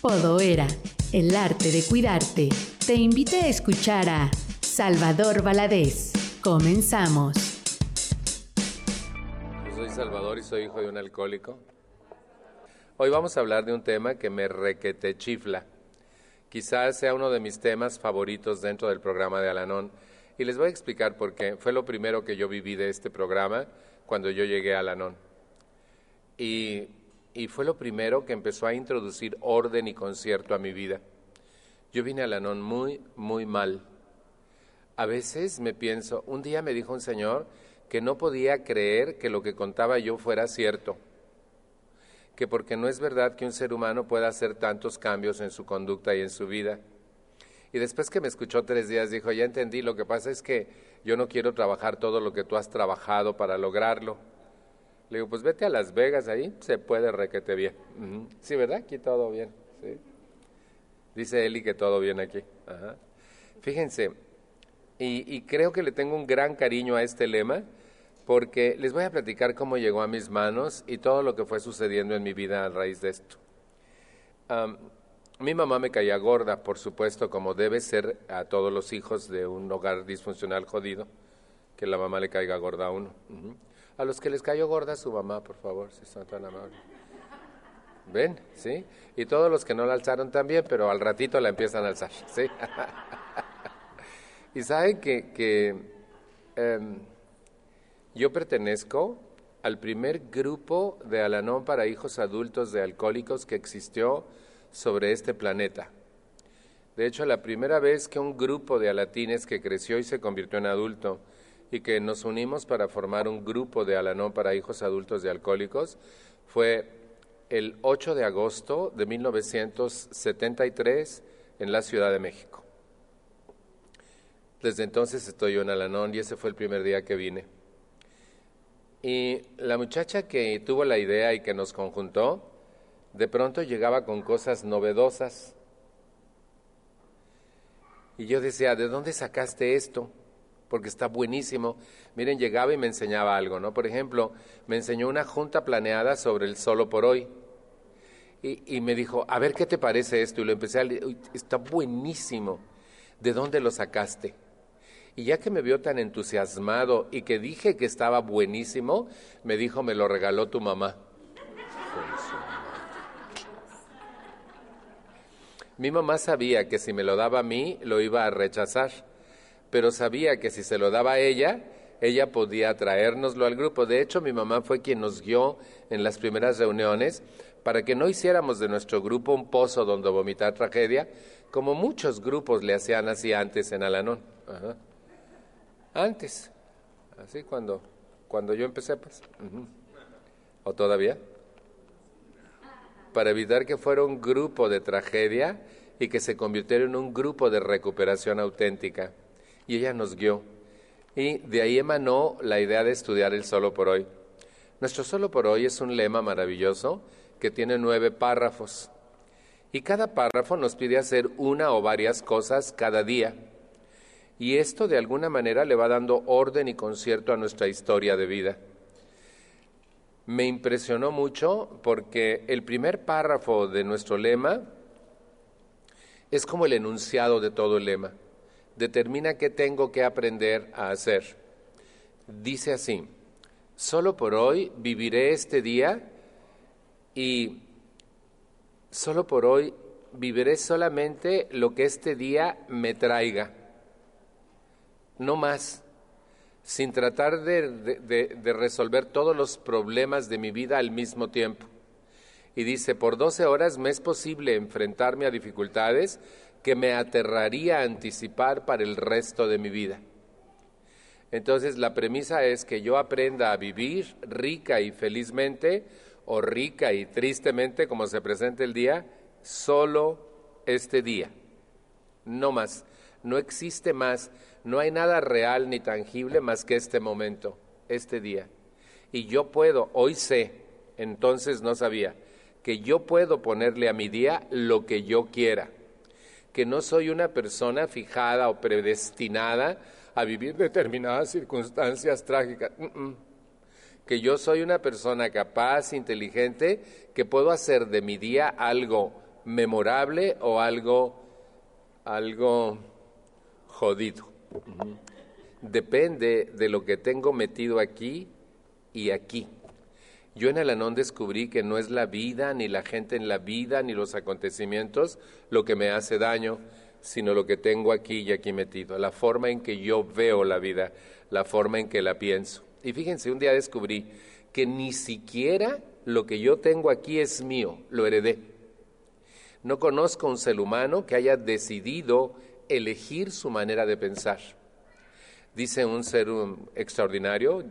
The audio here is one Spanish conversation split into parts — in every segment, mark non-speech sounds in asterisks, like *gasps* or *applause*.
Podoera, el arte de cuidarte, te invita a escuchar a Salvador Valadez. Comenzamos. Yo soy Salvador y soy hijo de un alcohólico. Hoy vamos a hablar de un tema que me requete chifla. Quizás sea uno de mis temas favoritos dentro del programa de Alanón. Y les voy a explicar por qué. Fue lo primero que yo viví de este programa cuando yo llegué a Alanón. Y y fue lo primero que empezó a introducir orden y concierto a mi vida. Yo vine a Lanón muy, muy mal. A veces me pienso, un día me dijo un señor que no podía creer que lo que contaba yo fuera cierto, que porque no es verdad que un ser humano pueda hacer tantos cambios en su conducta y en su vida. Y después que me escuchó tres días dijo, ya entendí, lo que pasa es que yo no quiero trabajar todo lo que tú has trabajado para lograrlo le digo, pues vete a Las Vegas, ahí se puede requete bien. Sí, ¿verdad? Aquí todo bien. ¿sí? Dice Eli que todo bien aquí. Fíjense, y, creo que le tengo un gran cariño a este lema, porque les voy a platicar cómo llegó a mis manos y todo lo que fue sucediendo en mi vida a raíz de esto. mi mamá me caía gorda, por supuesto, como debe ser a todos los hijos de un hogar disfuncional jodido, que la mamá le caiga gorda a uno. A los que les cayó gorda su mamá, por favor, si son tan amables. ¿Ven? ¿Sí? Y todos los que no la alzaron también, pero al ratito la empiezan a alzar. ¿Sí? *laughs* y saben que, que em, yo pertenezco al primer grupo de Alanón para hijos adultos de alcohólicos que existió sobre este planeta. De hecho, la primera vez que un grupo de alatines que creció y se convirtió en adulto y que nos unimos para formar un grupo de Alanón para hijos adultos de alcohólicos fue el 8 de agosto de 1973 en la Ciudad de México. Desde entonces estoy yo en Alanón y ese fue el primer día que vine. Y la muchacha que tuvo la idea y que nos conjuntó, de pronto llegaba con cosas novedosas. Y yo decía, ¿de dónde sacaste esto? Porque está buenísimo. Miren, llegaba y me enseñaba algo, ¿no? Por ejemplo, me enseñó una junta planeada sobre el solo por hoy. Y, me dijo, a ver qué te parece esto. Y lo empecé a leer, está buenísimo. ¿De dónde lo sacaste? Y ya que me vio tan entusiasmado y que dije que estaba buenísimo, me dijo, me lo regaló tu mamá. Mi mamá sabía que si me lo daba a mí, lo iba a rechazar pero sabía que si se lo daba a ella, ella podía traérnoslo al grupo. De hecho, mi mamá fue quien nos guió en las primeras reuniones para que no hiciéramos de nuestro grupo un pozo donde vomitar tragedia, como muchos grupos le hacían así antes en Alanón. Antes, así cuando, cuando yo empecé, pues. ¿O todavía? Para evitar que fuera un grupo de tragedia y que se convirtiera en un grupo de recuperación auténtica y ella nos guió. Y de ahí emanó la idea de estudiar el solo por hoy. Nuestro solo por hoy es un lema maravilloso que tiene nueve párrafos. Y cada párrafo nos pide hacer una o varias cosas cada día. Y esto de alguna manera le va dando orden y concierto a nuestra historia de vida. Me impresionó mucho porque el primer párrafo de nuestro lema es como el enunciado de todo el lema determina qué tengo que aprender a hacer. Dice así, solo por hoy viviré este día y solo por hoy viviré solamente lo que este día me traiga, no más, sin tratar de, resolver todos los problemas de mi vida al mismo tiempo. Y dice, por 12 horas me es posible enfrentarme a dificultades que me aterraría anticipar para el resto de mi vida. Entonces la premisa es que yo aprenda a vivir rica y felizmente o rica y tristemente como se presenta el día, solo este día, no más. No existe más, no hay nada real ni tangible más que este momento, este día. Y yo puedo, hoy sé, entonces no sabía, que yo puedo ponerle a mi día lo que yo quiera que no soy una persona fijada o predestinada a vivir determinadas circunstancias trágicas. Que yo soy una persona capaz, inteligente, que puedo hacer de mi día algo memorable o algo, algo jodido. Depende de lo que tengo metido aquí y aquí. Yo en el Anón descubrí que no es la vida, ni la gente en la vida, ni los acontecimientos lo que me hace daño, sino lo que tengo aquí y aquí metido, la forma en que yo veo la vida, la forma en que la pienso. Y fíjense, un día descubrí que ni siquiera lo que yo tengo aquí es mío, lo heredé. No conozco un ser humano que haya decidido elegir su manera de pensar. Dice un ser extraordinario,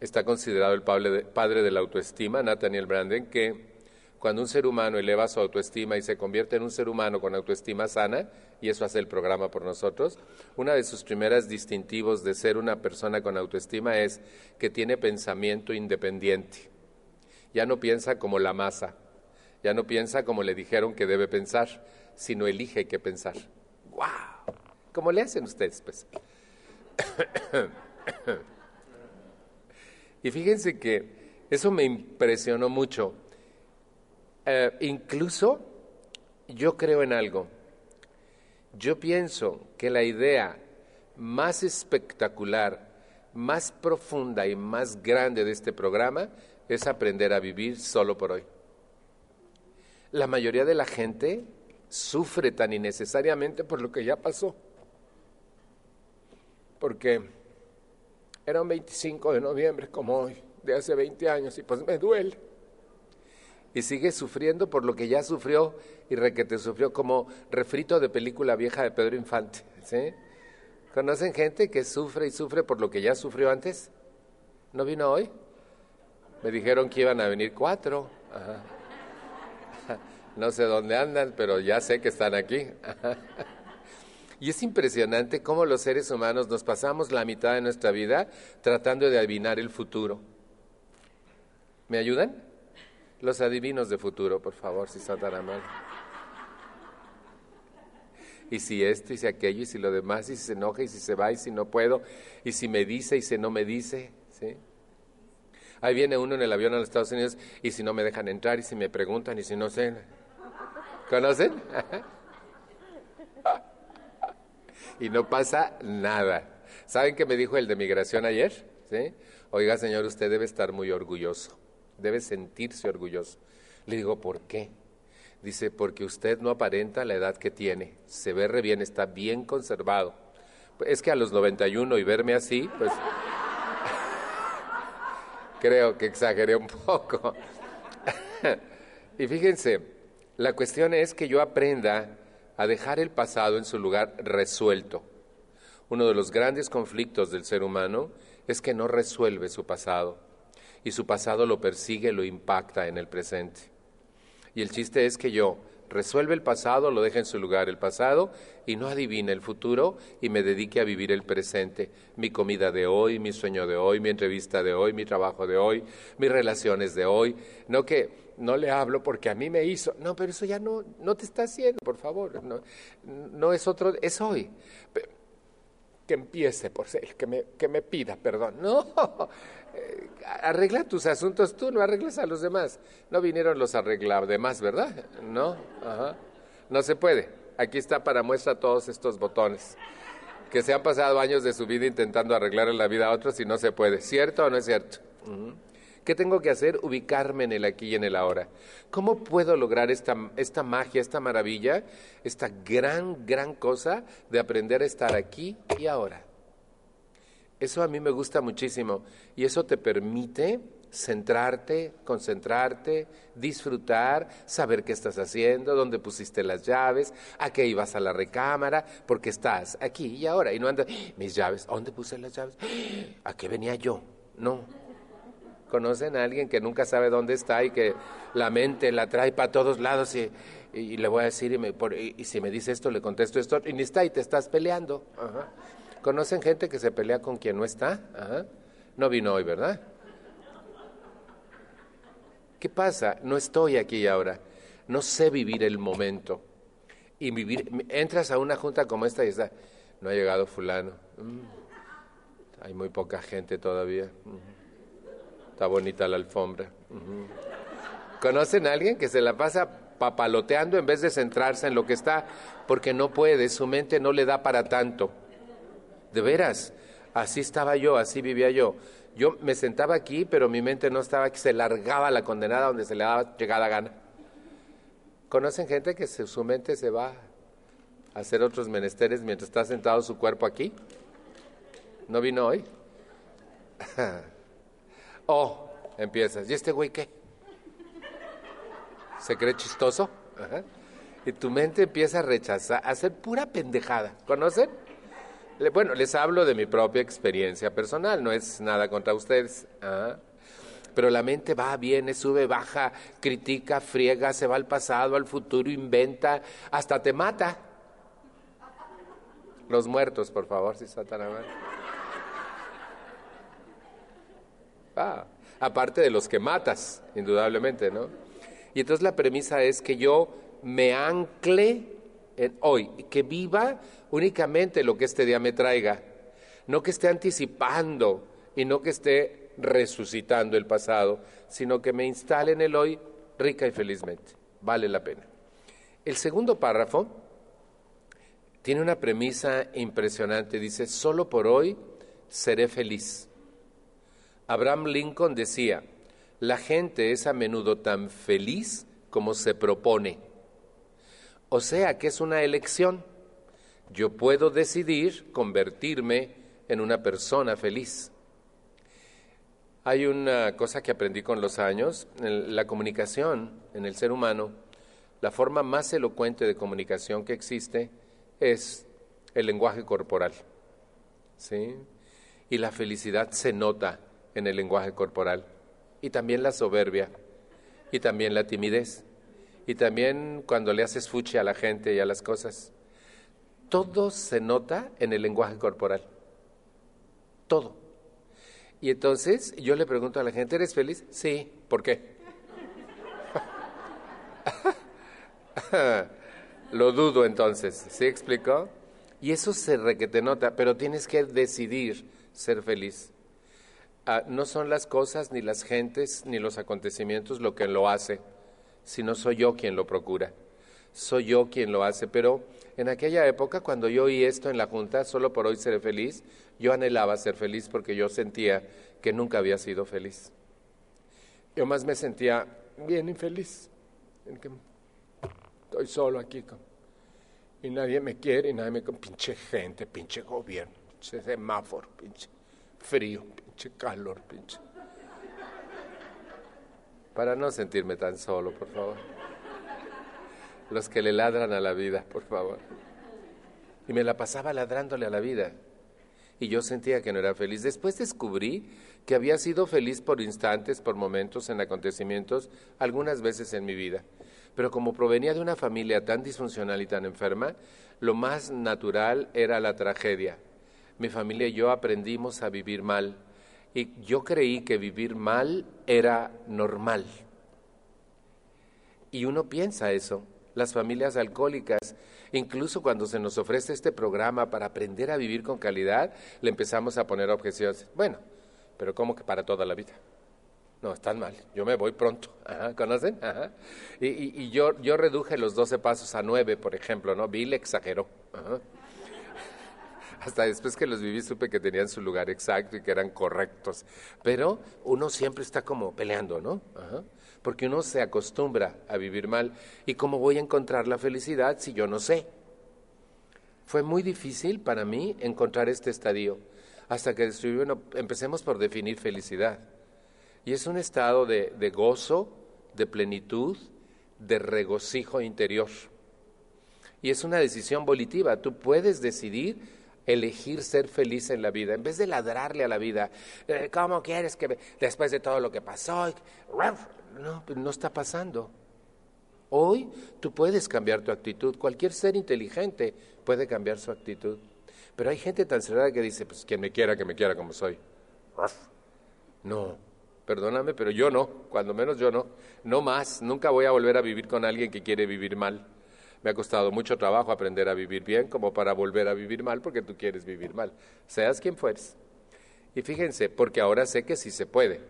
está considerado el padre de la autoestima, Nathaniel Branden, que cuando un ser humano eleva su autoestima y se convierte en un ser humano con autoestima sana, y eso hace el programa por nosotros, una de sus primeras distintivos de ser una persona con autoestima es que tiene pensamiento independiente. Ya no piensa como la masa, ya no piensa como le dijeron que debe pensar, sino elige qué pensar. ¡Wow! ¿Cómo le hacen ustedes, pues? *coughs* y fíjense que eso me impresionó mucho eh, incluso yo creo en algo. Yo pienso que la idea más espectacular, más profunda y más grande de este programa es aprender a vivir solo por hoy. La mayoría de la gente sufre tan innecesariamente por lo que ya pasó. Porque era un 25 de noviembre como hoy, de hace 20 años, y pues me duele y sigue sufriendo por lo que ya sufrió y requete sufrió como refrito de película vieja de Pedro Infante. ¿sí? ¿Conocen gente que sufre y sufre por lo que ya sufrió antes? ¿No vino hoy? Me dijeron que iban a venir cuatro. *laughs* No sé dónde andan, pero ya sé que están aquí. Y es impresionante cómo los seres humanos nos pasamos la mitad de nuestra vida tratando de adivinar el futuro. ¿Me ayudan? Los adivinos de futuro, por favor, si son tan amables. Y si esto, y si aquello, y si lo demás, y si se enoja, y si se va, y si no puedo, y si me dice, y si no me dice, ¿sí? Ahí viene uno en el avión a los Estados Unidos, y si no me dejan entrar, y si me preguntan, y si no sé. ¿Conocen? Y no pasa nada. ¿Saben qué me dijo el de migración ayer? ¿Sí? Oiga, señor, usted debe estar muy orgulloso debe sentirse orgulloso. Le digo, ¿por qué? Dice, porque usted no aparenta la edad que tiene, se ve re bien, está bien conservado. Es que a los 91 y verme así, pues *laughs* creo que exageré un poco. *laughs* y fíjense, la cuestión es que yo aprenda a dejar el pasado en su lugar resuelto. Uno de los grandes conflictos del ser humano es que no resuelve su pasado y su pasado lo persigue, lo impacta en el presente. Y el chiste es que yo resuelve el pasado, lo deje en su lugar el pasado y no adivine el futuro y me dedique a vivir el presente, mi comida de hoy, mi sueño de hoy, mi entrevista de hoy, mi trabajo de hoy, mis relaciones de hoy. No que no le hablo porque a mí me hizo, no, pero eso ya no, no te está haciendo, por favor, no, no es otro, es hoy que empiece por ser, que me, que me pida perdón. *laughs* No, eh, arregla tus asuntos tú, no arregles a los demás. No vinieron los arreglar demás, ¿verdad? No, no se puede. Aquí está para muestra todos estos botones que se han pasado años de su vida intentando arreglar la vida a otros y no se puede. ¿Cierto o no es cierto? ¿Qué tengo que hacer? Ubicarme en el aquí y en el ahora. ¿Cómo puedo lograr esta, esta magia, esta maravilla, esta gran, gran cosa de aprender a estar aquí y ahora? Eso a mí me gusta muchísimo y eso te permite centrarte, concentrarte, disfrutar, saber qué estás haciendo, dónde pusiste las llaves, a qué ibas a la recámara, porque estás aquí y ahora y no andas, ¡Ah! mis llaves, ¿dónde puse las llaves? ¿A qué venía yo? No, ¿Conocen a alguien que nunca sabe dónde está y que la mente la trae para todos lados y, le voy a decir y, si me dice esto le contesto esto y ni está y te estás peleando? ¿Conocen gente que se pelea con quien no está? No vino hoy, ¿verdad? ¿Qué pasa? No estoy aquí ahora. No sé vivir el momento. Y vivir, entras a una junta como esta y está, no ha llegado fulano. Mm, hay muy poca gente todavía. Está bonita la alfombra. ¿Conocen a alguien que se la pasa papaloteando en vez de centrarse en lo que está, porque no puede, su mente no le da para tanto. De veras, así estaba yo, así vivía yo. Yo me sentaba aquí, pero mi mente no estaba aquí, se largaba la condenada donde se le daba llegada gana. ¿Conocen gente que su mente se va a hacer otros menesteres mientras está sentado su cuerpo aquí? ¿No vino hoy? *laughs* oh, empiezas. ¿Y este güey qué? ¿Se cree chistoso? Y tu mente empieza a rechazar, a hacer pura pendejada. ¿Conocen? Bueno, les hablo de mi propia experiencia personal, no es nada contra ustedes. Pero la mente va, viene, sube, baja, critica, friega, se va al pasado, al futuro, inventa, hasta te mata. Los muertos, por favor, si Satanás. Ah, aparte de los que matas, indudablemente, ¿no? Y entonces la premisa es que yo me ancle hoy, que viva únicamente lo que este día me traiga, no que esté anticipando y no que esté resucitando el pasado, sino que me instale en el hoy rica y felizmente. Vale la pena. El segundo párrafo tiene una premisa impresionante. Dice, solo por hoy seré feliz. Abraham Lincoln decía, la gente es a menudo tan feliz como se propone. O sea que es una elección. Yo puedo decidir convertirme en una persona feliz. Hay una cosa que aprendí con los años, la comunicación en el ser humano, la forma más elocuente de comunicación que existe es el lenguaje corporal. ¿Sí? Y la felicidad se nota en el lenguaje corporal, y también la soberbia, y también la timidez, y también cuando le haces fuchi a la gente y a las cosas. Todo se nota en el lenguaje corporal. Todo. Y entonces yo le pregunto a la gente, ¿eres feliz? Sí. ¿Por qué? *laughs* Lo dudo entonces. ¿Sí explicó? Y eso se requete nota, pero tienes que decidir ser feliz. Ah, no son las cosas, ni las gentes, ni los acontecimientos lo que lo hace, sino soy yo quien lo procura. Soy yo quien lo hace. Pero en aquella época, cuando yo oí esto en la Junta, solo por hoy seré feliz, yo anhelaba ser feliz porque yo sentía que nunca había sido feliz. Yo más me sentía bien infeliz. estoy solo aquí y nadie me quiere y nadie me... Pinche gente, pinche gobierno, pinche semáforo, pinche frío, pinche calor, pinche. Para no sentirme tan solo, por favor. Los que le ladran a la vida, por favor. Y me la pasaba ladrándole a la vida. Y yo sentía que no era feliz. Después descubrí que había sido feliz por instantes, por momentos, en acontecimientos, algunas veces en mi vida. Pero como provenía de una familia tan disfuncional y tan enferma, lo más natural era la tragedia mi familia y yo aprendimos a vivir mal. Y yo creí que vivir mal era normal. Y uno piensa eso. Las familias alcohólicas, incluso cuando se nos ofrece este programa para aprender a vivir con calidad, le empezamos a poner objeciones. Bueno, pero ¿cómo que para toda la vida? No, están mal. Yo me voy pronto. ¿Conocen? Y, yo, yo reduje los 12 pasos a 9, por ejemplo, ¿no? Bill exageró. Hasta después que los viví supe que tenían su lugar exacto y que eran correctos. Pero uno siempre está como peleando, ¿no? Porque uno se acostumbra a vivir mal. ¿Y cómo voy a encontrar la felicidad si yo no sé? Fue muy difícil para mí encontrar este estadio. Hasta que bueno, empecemos por definir felicidad. Y es un estado de, de gozo, de plenitud, de regocijo interior. Y es una decisión volitiva. Tú puedes decidir elegir ser feliz en la vida, en vez de ladrarle a la vida, eh, ¿cómo quieres que después de todo lo que pasó? No, pues no está pasando. Hoy tú puedes cambiar tu actitud, cualquier ser inteligente puede cambiar su actitud. Pero hay gente tan cerrada que dice, pues quien me quiera, que me quiera como soy. No, perdóname, pero yo no, cuando menos yo no. No más, nunca voy a volver a vivir con alguien que quiere vivir mal. Me ha costado mucho trabajo aprender a vivir bien como para volver a vivir mal porque tú quieres vivir mal, seas quien fueres. Y fíjense, porque ahora sé que sí se puede.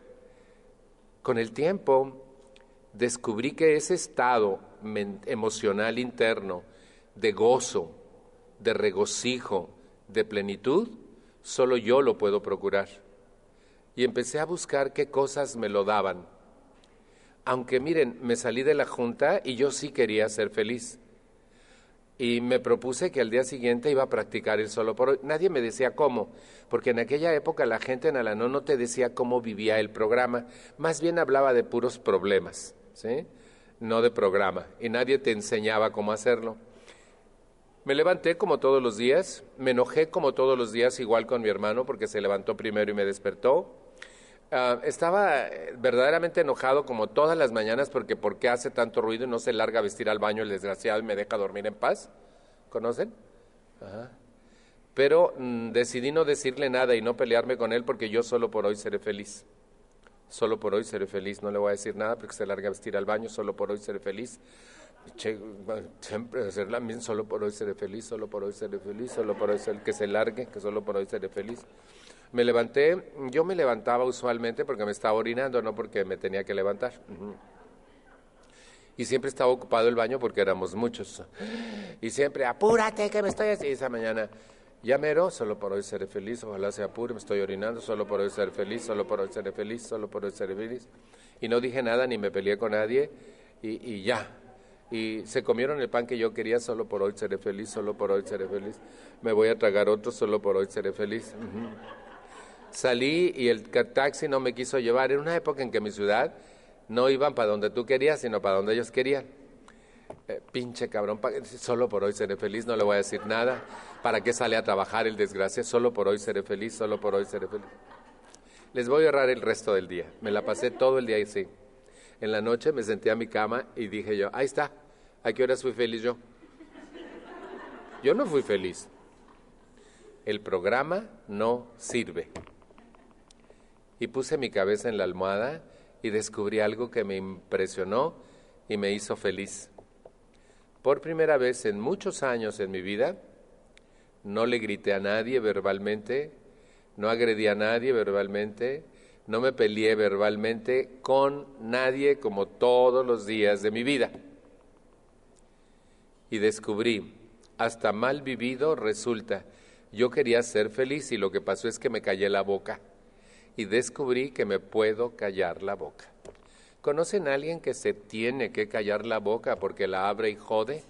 Con el tiempo descubrí que ese estado emocional interno de gozo, de regocijo, de plenitud, solo yo lo puedo procurar. Y empecé a buscar qué cosas me lo daban. Aunque miren, me salí de la junta y yo sí quería ser feliz. Y me propuse que al día siguiente iba a practicar el solo por hoy. Nadie me decía cómo, porque en aquella época la gente en Alanón no te decía cómo vivía el programa, más bien hablaba de puros problemas, ¿sí? No de programa, y nadie te enseñaba cómo hacerlo. Me levanté como todos los días, me enojé como todos los días, igual con mi hermano, porque se levantó primero y me despertó. Ah, estaba eh, verdaderamente enojado como todas las mañanas porque ¿por qué hace tanto ruido y no se larga a vestir al baño el desgraciado y me deja dormir en paz? ¿Conocen? Pero mm, decidí no decirle nada y no pelearme con él porque yo solo por hoy seré feliz. Solo por hoy seré feliz, no le voy a decir nada porque se larga a vestir al baño, solo por hoy seré feliz siempre hacerla bien, solo por hoy seré feliz, solo por hoy seré feliz, solo por hoy seré que se largue, que solo por hoy seré feliz. Me levanté, yo me levantaba usualmente porque me estaba orinando, no porque me tenía que levantar. Y siempre estaba ocupado el baño porque éramos muchos. Y siempre, apúrate que me estoy así. Esa mañana, ya mero, solo por hoy seré feliz, ojalá se apure, me estoy orinando, solo por hoy seré feliz, solo por hoy seré feliz, solo por hoy seré feliz. Y no dije nada ni me peleé con nadie y, ya, y se comieron el pan que yo quería, solo por hoy seré feliz, solo por hoy seré feliz. Me voy a tragar otro, solo por hoy seré feliz. Salí y el taxi no me quiso llevar. Era una época en que mi ciudad no iban para donde tú querías, sino para donde ellos querían. Eh, pinche cabrón, solo por hoy seré feliz, no le voy a decir nada. ¿Para qué sale a trabajar el desgraciado? Solo por hoy seré feliz, solo por hoy seré feliz. Les voy a ahorrar el resto del día. Me la pasé todo el día así. En la noche me senté a mi cama y dije yo, ahí está, ¿a qué horas fui feliz yo? Yo no fui feliz. El programa no sirve. Y puse mi cabeza en la almohada y descubrí algo que me impresionó y me hizo feliz. Por primera vez en muchos años en mi vida, no le grité a nadie verbalmente, no agredí a nadie verbalmente, no me peleé verbalmente con nadie como todos los días de mi vida. Y descubrí, hasta mal vivido resulta, yo quería ser feliz y lo que pasó es que me callé la boca. Y descubrí que me puedo callar la boca. ¿Conocen a alguien que se tiene que callar la boca porque la abre y jode?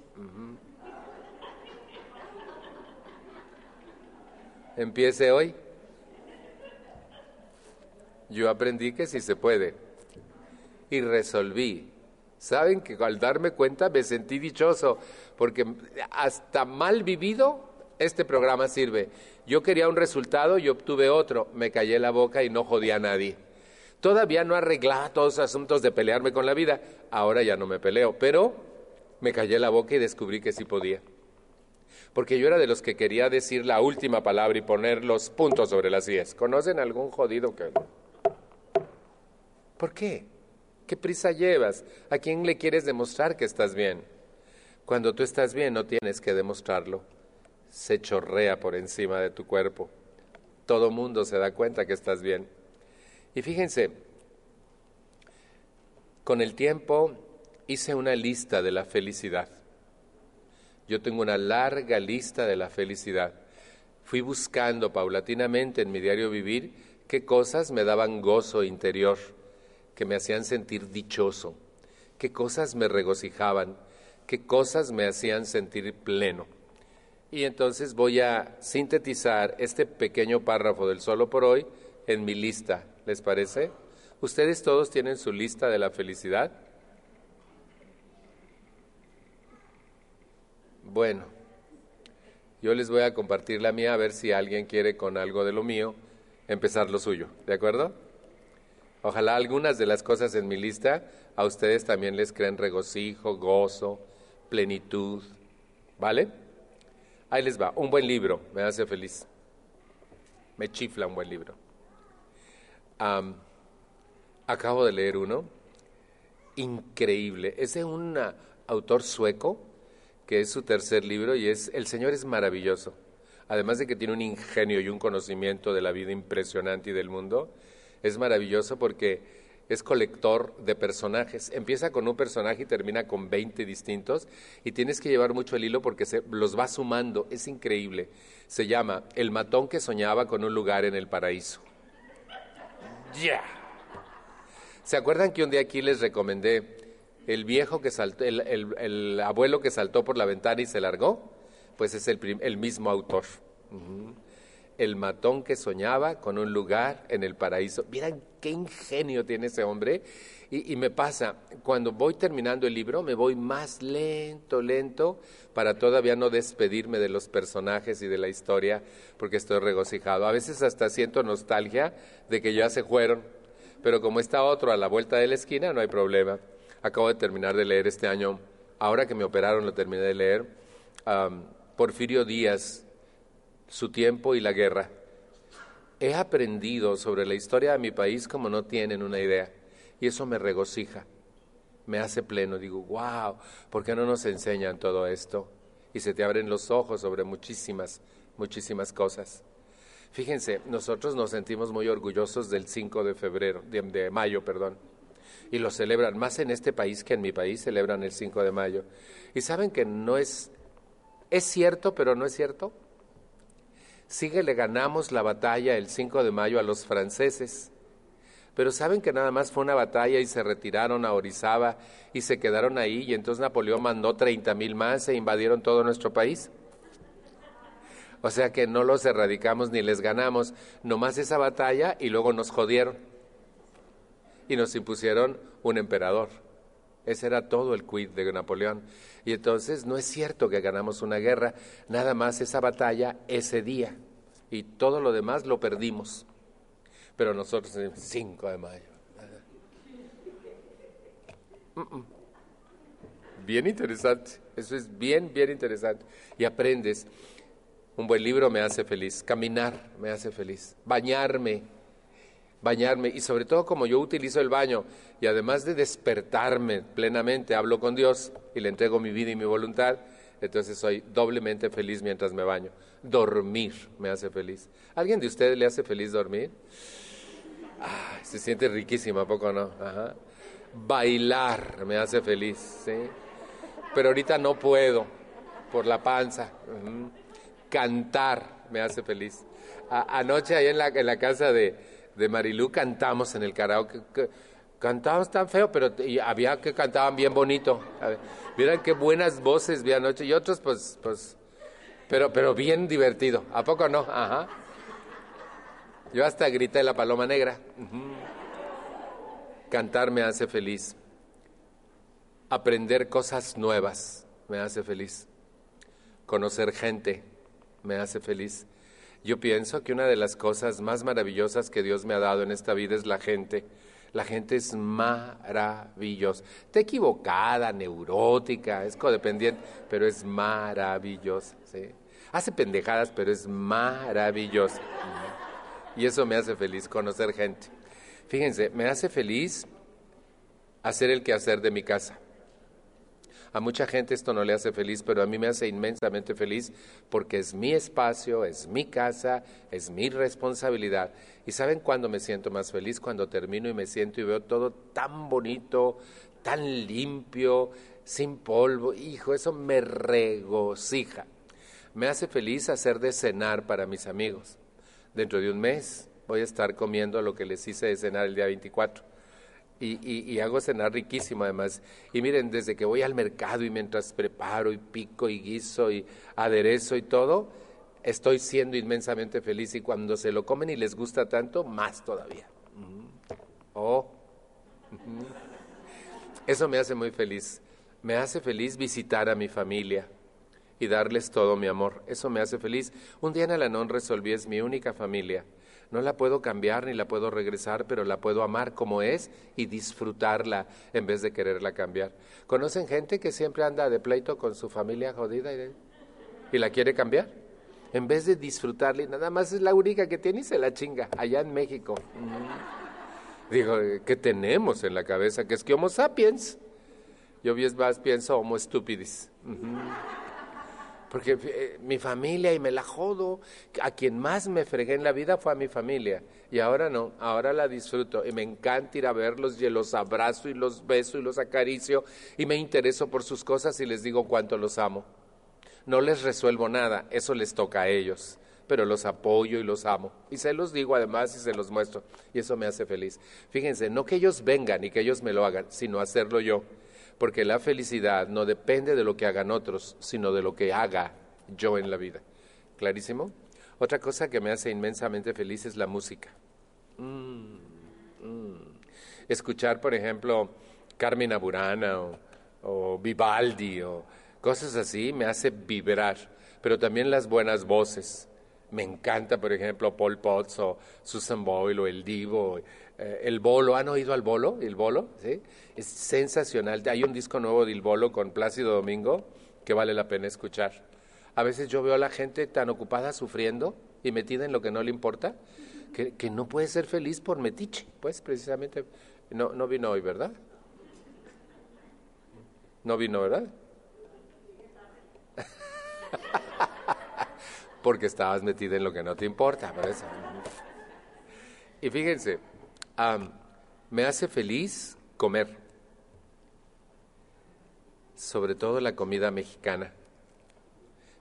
Empiece hoy. Yo aprendí que sí se puede. Y resolví. Saben que al darme cuenta me sentí dichoso, porque hasta mal vivido este programa sirve. Yo quería un resultado y obtuve otro. Me callé la boca y no jodí a nadie. Todavía no arreglaba todos los asuntos de pelearme con la vida. Ahora ya no me peleo, pero me callé la boca y descubrí que sí podía. Porque yo era de los que quería decir la última palabra y poner los puntos sobre las IES. ¿Conocen algún jodido que... ¿Por qué? ¿Qué prisa llevas? ¿A quién le quieres demostrar que estás bien? Cuando tú estás bien no tienes que demostrarlo. Se chorrea por encima de tu cuerpo. Todo mundo se da cuenta que estás bien. Y fíjense, con el tiempo hice una lista de la felicidad. Yo tengo una larga lista de la felicidad. Fui buscando paulatinamente en mi diario vivir qué cosas me daban gozo interior que me hacían sentir dichoso, qué cosas me regocijaban, qué cosas me hacían sentir pleno. Y entonces voy a sintetizar este pequeño párrafo del solo por hoy en mi lista, ¿les parece? ¿Ustedes todos tienen su lista de la felicidad? Bueno, yo les voy a compartir la mía a ver si alguien quiere con algo de lo mío empezar lo suyo, ¿de acuerdo? Ojalá algunas de las cosas en mi lista a ustedes también les creen regocijo, gozo, plenitud. ¿Vale? Ahí les va. Un buen libro me hace feliz. Me chifla un buen libro. acabo de leer uno increíble. Es de un autor sueco que es su tercer libro y es El Señor es maravilloso. Además de que tiene un ingenio y un conocimiento de la vida impresionante y del mundo, es maravilloso porque es colector de personajes. Empieza con un personaje y termina con 20 distintos y tienes que llevar mucho el hilo porque se, los va sumando. Es increíble. Se llama El matón que soñaba con un lugar en el paraíso. ¡Ya! ¿Se acuerdan que un día aquí les recomendé el viejo que saltó, el, abuelo que saltó por la ventana y se largó? Pues es el, el mismo autor el matón que soñaba con un lugar en el paraíso. Miren qué ingenio tiene ese hombre. Y, me pasa, cuando voy terminando el libro, me voy más lento, lento, para todavía no despedirme de los personajes y de la historia, porque estoy regocijado. A veces hasta siento nostalgia de que ya se fueron, pero como está otro a la vuelta de la esquina, no hay problema. Acabo de terminar de leer este año, ahora que me operaron lo terminé de leer, Porfirio Díaz, su tiempo y la guerra. He aprendido sobre la historia de mi país como no tienen una idea y eso me regocija, me hace pleno. Digo, wow, ¿por qué no nos enseñan todo esto? Y se te abren los ojos sobre muchísimas, muchísimas cosas. Fíjense, nosotros nos sentimos muy orgullosos del 5 de febrero, de, de mayo, perdón y lo celebran más en este país que en mi país, celebran el 5 de mayo. Y saben que no es, es cierto, pero no es cierto. Sigue le ganamos la batalla el 5 de mayo a los franceses. Pero saben que nada más fue una batalla y se retiraron a Orizaba y se quedaron ahí y entonces Napoleón mandó 30 mil más e invadieron todo nuestro país. O sea que no los erradicamos ni les ganamos, nomás esa batalla y luego nos jodieron y nos impusieron un emperador. Ese era todo el quid de Napoleón. Y entonces no es cierto que ganamos una guerra, nada más esa batalla ese día. Y todo lo demás lo perdimos. Pero nosotros el 5 de mayo. Bien interesante. Eso es bien, bien interesante. Y aprendes. Un buen libro me hace feliz. Caminar me hace feliz. Bañarme bañarme y sobre todo como yo utilizo el baño y además de despertarme plenamente, hablo con Dios y le entrego mi vida y mi voluntad, entonces soy doblemente feliz mientras me baño. Dormir me hace feliz. ¿Alguien de ustedes le hace feliz dormir? se siente riquísimo, ¿a poco no? Bailar me hace feliz, ¿sí? Pero ahorita no puedo por la panza. Cantar me hace feliz. anoche ahí en la, en la casa de, de Marilú cantamos en el karaoke. Cantábamos tan feo, pero había que cantaban bien bonito. Miren qué buenas voces vi anoche y otros pues, pues, pero, pero bien divertido. ¿A poco no? Ajá. Yo hasta grité la paloma negra. Cantar me hace feliz. Aprender cosas nuevas me hace feliz. Conocer gente me hace feliz. Yo pienso que una de las cosas más maravillosas que Dios me ha dado en esta vida es la gente. La gente es maravillosa. Está equivocada, neurótica, es codependiente, pero es maravillosa. Hace pendejadas, pero es maravillosa. Y eso me hace feliz, conocer gente. Fíjense, me hace feliz hacer el quehacer de mi casa. A mucha gente esto no le hace feliz, pero a mí me hace inmensamente feliz porque es mi espacio, es mi casa, es mi responsabilidad. ¿Y saben cuándo me siento más feliz? Cuando termino y me siento y veo todo tan bonito, tan limpio, sin polvo. Hijo, eso me regocija. Me hace feliz hacer de cenar para mis amigos. Dentro de un mes voy a estar comiendo lo que les hice de cenar el día 24 y, hago cenar riquísimo además. Y miren, desde que voy al mercado y mientras preparo y pico y guiso y aderezo y todo, estoy siendo inmensamente feliz y cuando se lo comen y les gusta tanto, más todavía. Oh. Eso me hace muy feliz. Me hace feliz visitar a mi familia y darles todo mi amor. Eso me hace feliz. Un día en Alanón resolví, es mi única familia no la puedo cambiar ni la puedo regresar, pero la puedo amar como es y disfrutarla en vez de quererla cambiar. ¿Conocen gente que siempre anda de pleito con su familia jodida y, la quiere cambiar? En vez de disfrutarla y nada más es la única que tiene y se la chinga, allá en México. Mm. Digo, ¿qué tenemos en la cabeza? Que es que Homo sapiens. Yo más pienso Homo stupidis. Porque eh, mi familia y me la jodo. A quien más me fregué en la vida fue a mi familia. Y ahora no, ahora la disfruto. Y me encanta ir a verlos y los abrazo y los beso y los acaricio. Y me intereso por sus cosas y les digo cuánto los amo. No les resuelvo nada, eso les toca a ellos. Pero los apoyo y los amo. Y se los digo además y se los muestro. Y eso me hace feliz. Fíjense, no que ellos vengan y que ellos me lo hagan, sino hacerlo yo porque la felicidad no depende de lo que hagan otros, sino de lo que haga yo en la vida. ¿Clarísimo? Otra cosa que me hace inmensamente feliz es la música. Mm, mm. Escuchar, por ejemplo, Carmen Burana o, o Vivaldi o cosas así me hace vibrar, pero también las buenas voces. Me encanta, por ejemplo, Paul Potts o Susan Boyle o El Divo eh, el Bolo, ¿han oído al Bolo? El Bolo, ¿sí? Es sensacional. Hay un disco nuevo del Bolo con Plácido Domingo que vale la pena escuchar. A veces yo veo a la gente tan ocupada sufriendo y metida en lo que no le importa, que, que no puede ser feliz por metiche. Pues precisamente, no, no vino hoy, ¿verdad? No vino, ¿verdad? *laughs* Porque estabas metida en lo que no te importa, por eso. Y fíjense, me hace feliz comer, sobre todo la comida mexicana,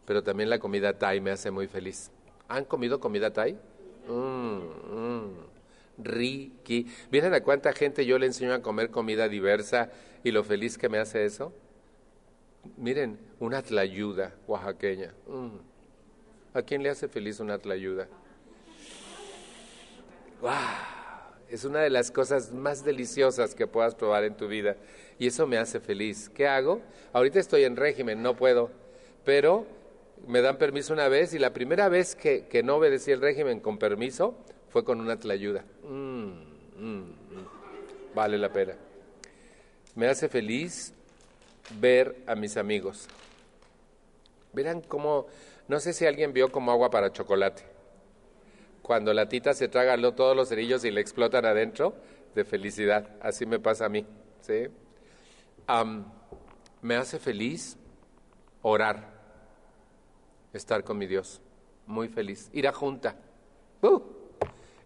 pero también la comida thai me hace muy feliz. ¿Han comido comida thai? Mmm, mmm, riqui. ¿Vienen a cuánta gente yo le enseño a comer comida diversa y lo feliz que me hace eso? Miren, una tlayuda oaxaqueña. Mm. ¿A quién le hace feliz una tlayuda? ¡Wow! Es una de las cosas más deliciosas que puedas probar en tu vida y eso me hace feliz. ¿Qué hago? Ahorita estoy en régimen, no puedo, pero me dan permiso una vez y la primera vez que, que no obedecí el régimen con permiso fue con una tlayuda. Mm, mm, mm. Vale la pena. Me hace feliz ver a mis amigos. Verán cómo, no sé si alguien vio como agua para chocolate cuando la tita se traga todos los cerillos y le explotan adentro de felicidad. Así me pasa a mí. ¿sí? me hace feliz orar, estar con mi Dios. Muy feliz. Ir a junta. ¡Uh!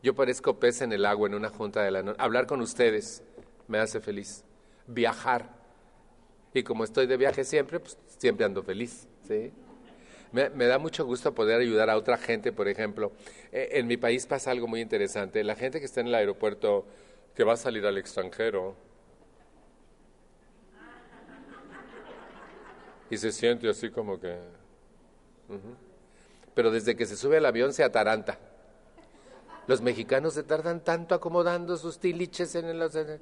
Yo parezco pez en el agua en una junta de la noche. Hablar con ustedes me hace feliz. Viajar. Y como estoy de viaje siempre, pues siempre ando feliz. ¿sí? Me, da mucho gusto poder ayudar a otra gente, por ejemplo. Eh, en mi país pasa algo muy interesante. La gente que está en el aeropuerto que va a salir al extranjero y se siente así como que... Pero desde que se sube al avión se ataranta. Los mexicanos se tardan tanto acomodando sus tiliches en el...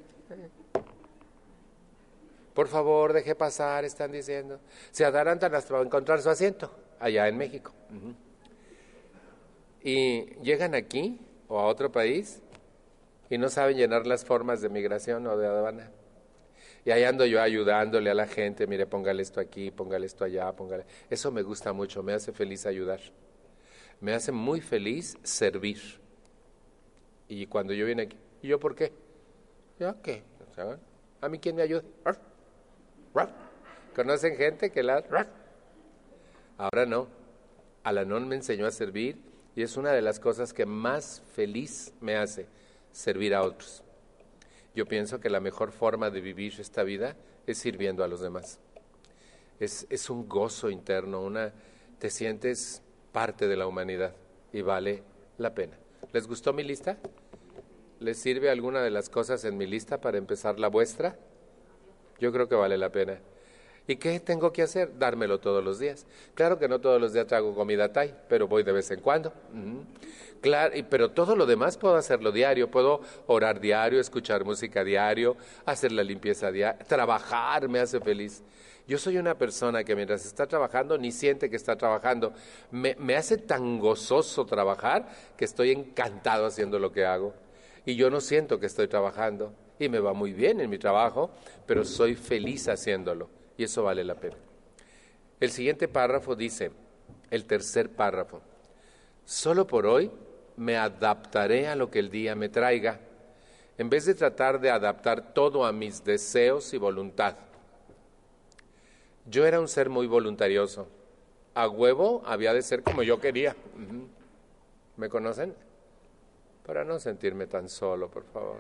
Por favor, deje pasar, están diciendo. Se atarantan hasta encontrar su asiento allá en México. Y llegan aquí o a otro país y no saben llenar las formas de migración o de aduana. Y ahí ando yo ayudándole a la gente, mire, póngale esto aquí, póngale esto allá, póngale. Eso me gusta mucho, me hace feliz ayudar. Me hace muy feliz servir. Y cuando yo vine aquí, ¿y yo por qué? ¿Ya qué? ¿A mí quién me ayuda? ¿Conocen gente que la... Ahora no. Alanón me enseñó a servir y es una de las cosas que más feliz me hace, servir a otros. Yo pienso que la mejor forma de vivir esta vida es sirviendo a los demás. Es, es un gozo interno, una, te sientes parte de la humanidad y vale la pena. ¿Les gustó mi lista? ¿Les sirve alguna de las cosas en mi lista para empezar la vuestra? Yo creo que vale la pena. ¿Y qué tengo que hacer? Dármelo todos los días. Claro que no todos los días trago comida Thai, pero voy de vez en cuando. Claro, pero todo lo demás puedo hacerlo diario. Puedo orar diario, escuchar música diario, hacer la limpieza diaria, trabajar me hace feliz. Yo soy una persona que mientras está trabajando ni siente que está trabajando. Me, me hace tan gozoso trabajar que estoy encantado haciendo lo que hago. Y yo no siento que estoy trabajando. Y me va muy bien en mi trabajo, pero soy feliz haciéndolo y eso vale la pena. El siguiente párrafo dice, el tercer párrafo, solo por hoy me adaptaré a lo que el día me traiga, en vez de tratar de adaptar todo a mis deseos y voluntad. Yo era un ser muy voluntarioso, a huevo había de ser como yo quería. ¿Me conocen? Para no sentirme tan solo, por favor.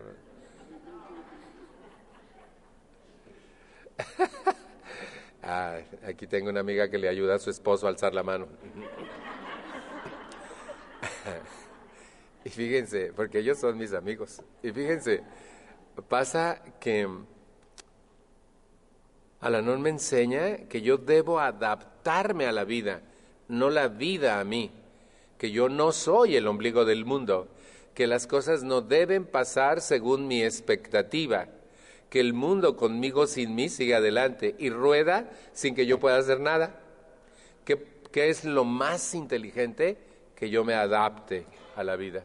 *laughs* Ah, aquí tengo una amiga que le ayuda a su esposo a alzar la mano. y fíjense, porque ellos son mis amigos. Y fíjense, pasa que Alanón me enseña que yo debo adaptarme a la vida, no la vida a mí, que yo no soy el ombligo del mundo, que las cosas no deben pasar según mi expectativa que el mundo conmigo sin mí sigue adelante y rueda sin que yo pueda hacer nada. ¿Qué, es lo más inteligente? Que yo me adapte a la vida.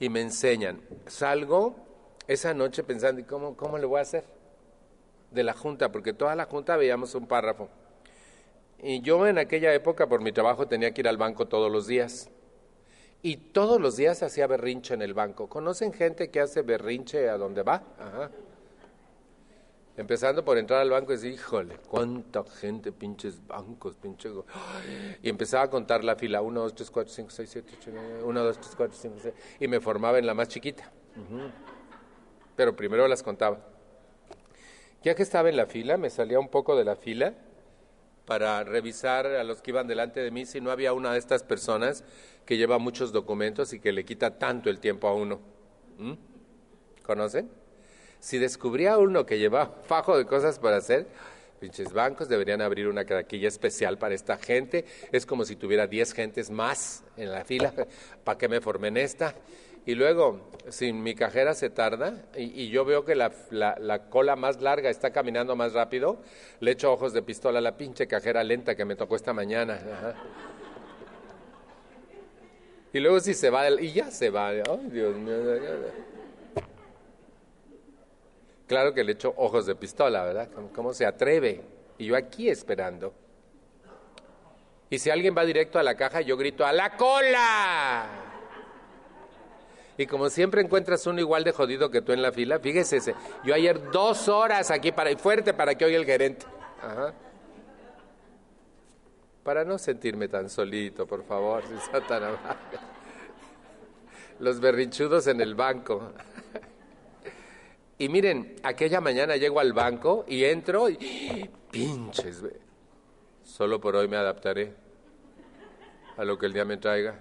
Y me enseñan. Salgo esa noche pensando, ¿y cómo, cómo le voy a hacer? De la junta, porque toda la junta veíamos un párrafo. Y yo en aquella época, por mi trabajo, tenía que ir al banco todos los días. Y todos los días hacía berrinche en el banco. ¿Conocen gente que hace berrinche a donde va? Ajá. Empezando por entrar al banco y decir, híjole, cuánta gente, pinches bancos, pinches... Y empezaba a contar la fila, 1, 2, 3, 4, 5, 6, 7, 8, 9, 1, 2, 3, 4, 5, 6, y me formaba en la más chiquita. Pero primero las contaba. Ya que estaba en la fila, me salía un poco de la fila para revisar a los que iban delante de mí si no había una de estas personas que lleva muchos documentos y que le quita tanto el tiempo a uno. ¿Mm? ¿Conocen? Si descubría uno que llevaba *laughs* fajo de cosas para hacer, pinches bancos deberían abrir una caraquilla especial para esta gente. Es como si tuviera 10 gentes más en la fila. *laughs* ¿Para que me formen esta? Y luego, si mi cajera se tarda y, yo veo que la, cola más larga está caminando más rápido, le echo ojos de pistola a la pinche cajera lenta que me tocó esta mañana. Y luego si se va, y ya se va. Ay, Dios mío. Claro que le echo ojos de pistola, ¿verdad? ¿Cómo, se atreve? Y yo aquí esperando. Y si alguien va directo a la caja, yo grito, ¡a la cola! Y como siempre encuentras uno igual de jodido que tú en la fila, fíjese, yo ayer dos horas aquí para, y fuerte para que oiga el gerente. Para no sentirme tan solito, por favor, *laughs* si está tan amable. Los berrinchudos en el banco. Y miren, aquella mañana llego al banco y entro y pinches, solo por hoy me adaptaré a lo que el día me traiga.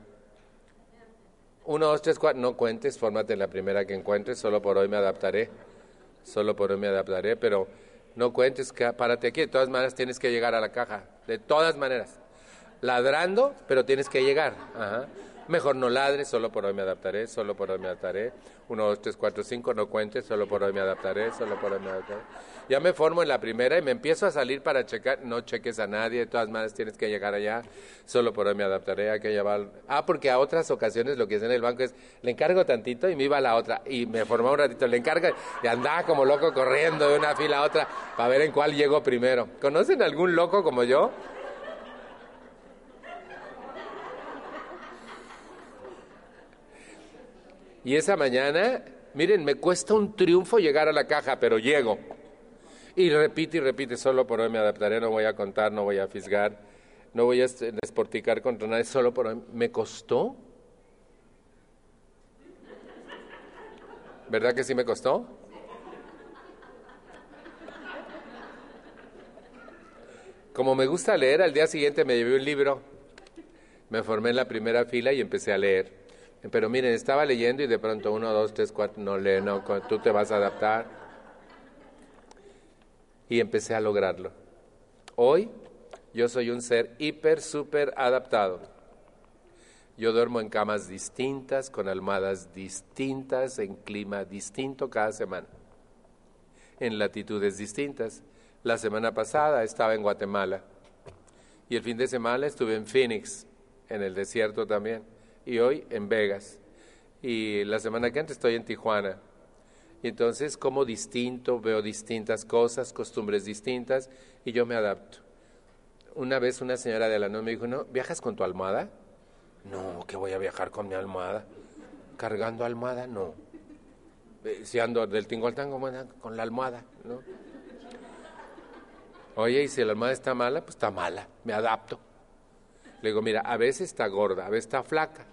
Uno, dos, tres, cuatro, no cuentes, fórmate la primera que encuentres, solo por hoy me adaptaré, solo por hoy me adaptaré, pero no cuentes, párate aquí, de todas maneras tienes que llegar a la caja, de todas maneras, ladrando, pero tienes que llegar. Ajá. Mejor no ladre, solo por hoy me adaptaré, solo por hoy me adaptaré. Uno, dos, tres, cuatro, cinco, no cuentes, solo por hoy me adaptaré, solo por hoy me adaptaré. Ya me formo en la primera y me empiezo a salir para checar, no cheques a nadie, de todas maneras tienes que llegar allá, solo por hoy me adaptaré, a que llevar... Ah, porque a otras ocasiones lo que hace en el banco es, le encargo tantito y me iba a la otra, y me formó un ratito, le encarga y andaba como loco corriendo de una fila a otra para ver en cuál llego primero. ¿Conocen algún loco como yo? Y esa mañana, miren, me cuesta un triunfo llegar a la caja, pero llego. Y repite y repite, solo por hoy me adaptaré, no voy a contar, no voy a fisgar, no voy a desporticar contra nadie, solo por hoy. ¿Me costó? ¿Verdad que sí me costó? Como me gusta leer, al día siguiente me llevé un libro, me formé en la primera fila y empecé a leer. Pero miren, estaba leyendo y de pronto uno, dos, tres, cuatro, no lee, no, tú te vas a adaptar. Y empecé a lograrlo. Hoy yo soy un ser hiper, súper adaptado. Yo duermo en camas distintas, con almohadas distintas, en clima distinto cada semana, en latitudes distintas. La semana pasada estaba en Guatemala y el fin de semana estuve en Phoenix, en el desierto también y hoy en Vegas. Y la semana que antes estoy en Tijuana. Y entonces como distinto, veo distintas cosas, costumbres distintas y yo me adapto. Una vez una señora de la noche me dijo, ¿no? ¿Viajas con tu almohada? No, que voy a viajar con mi almohada. ¿Cargando almohada? No. Eh, si ando del tingo al tango, con la almohada, ¿no? Oye, y si la almohada está mala, pues está mala, me adapto. Le digo, mira, a veces está gorda, a veces está flaca,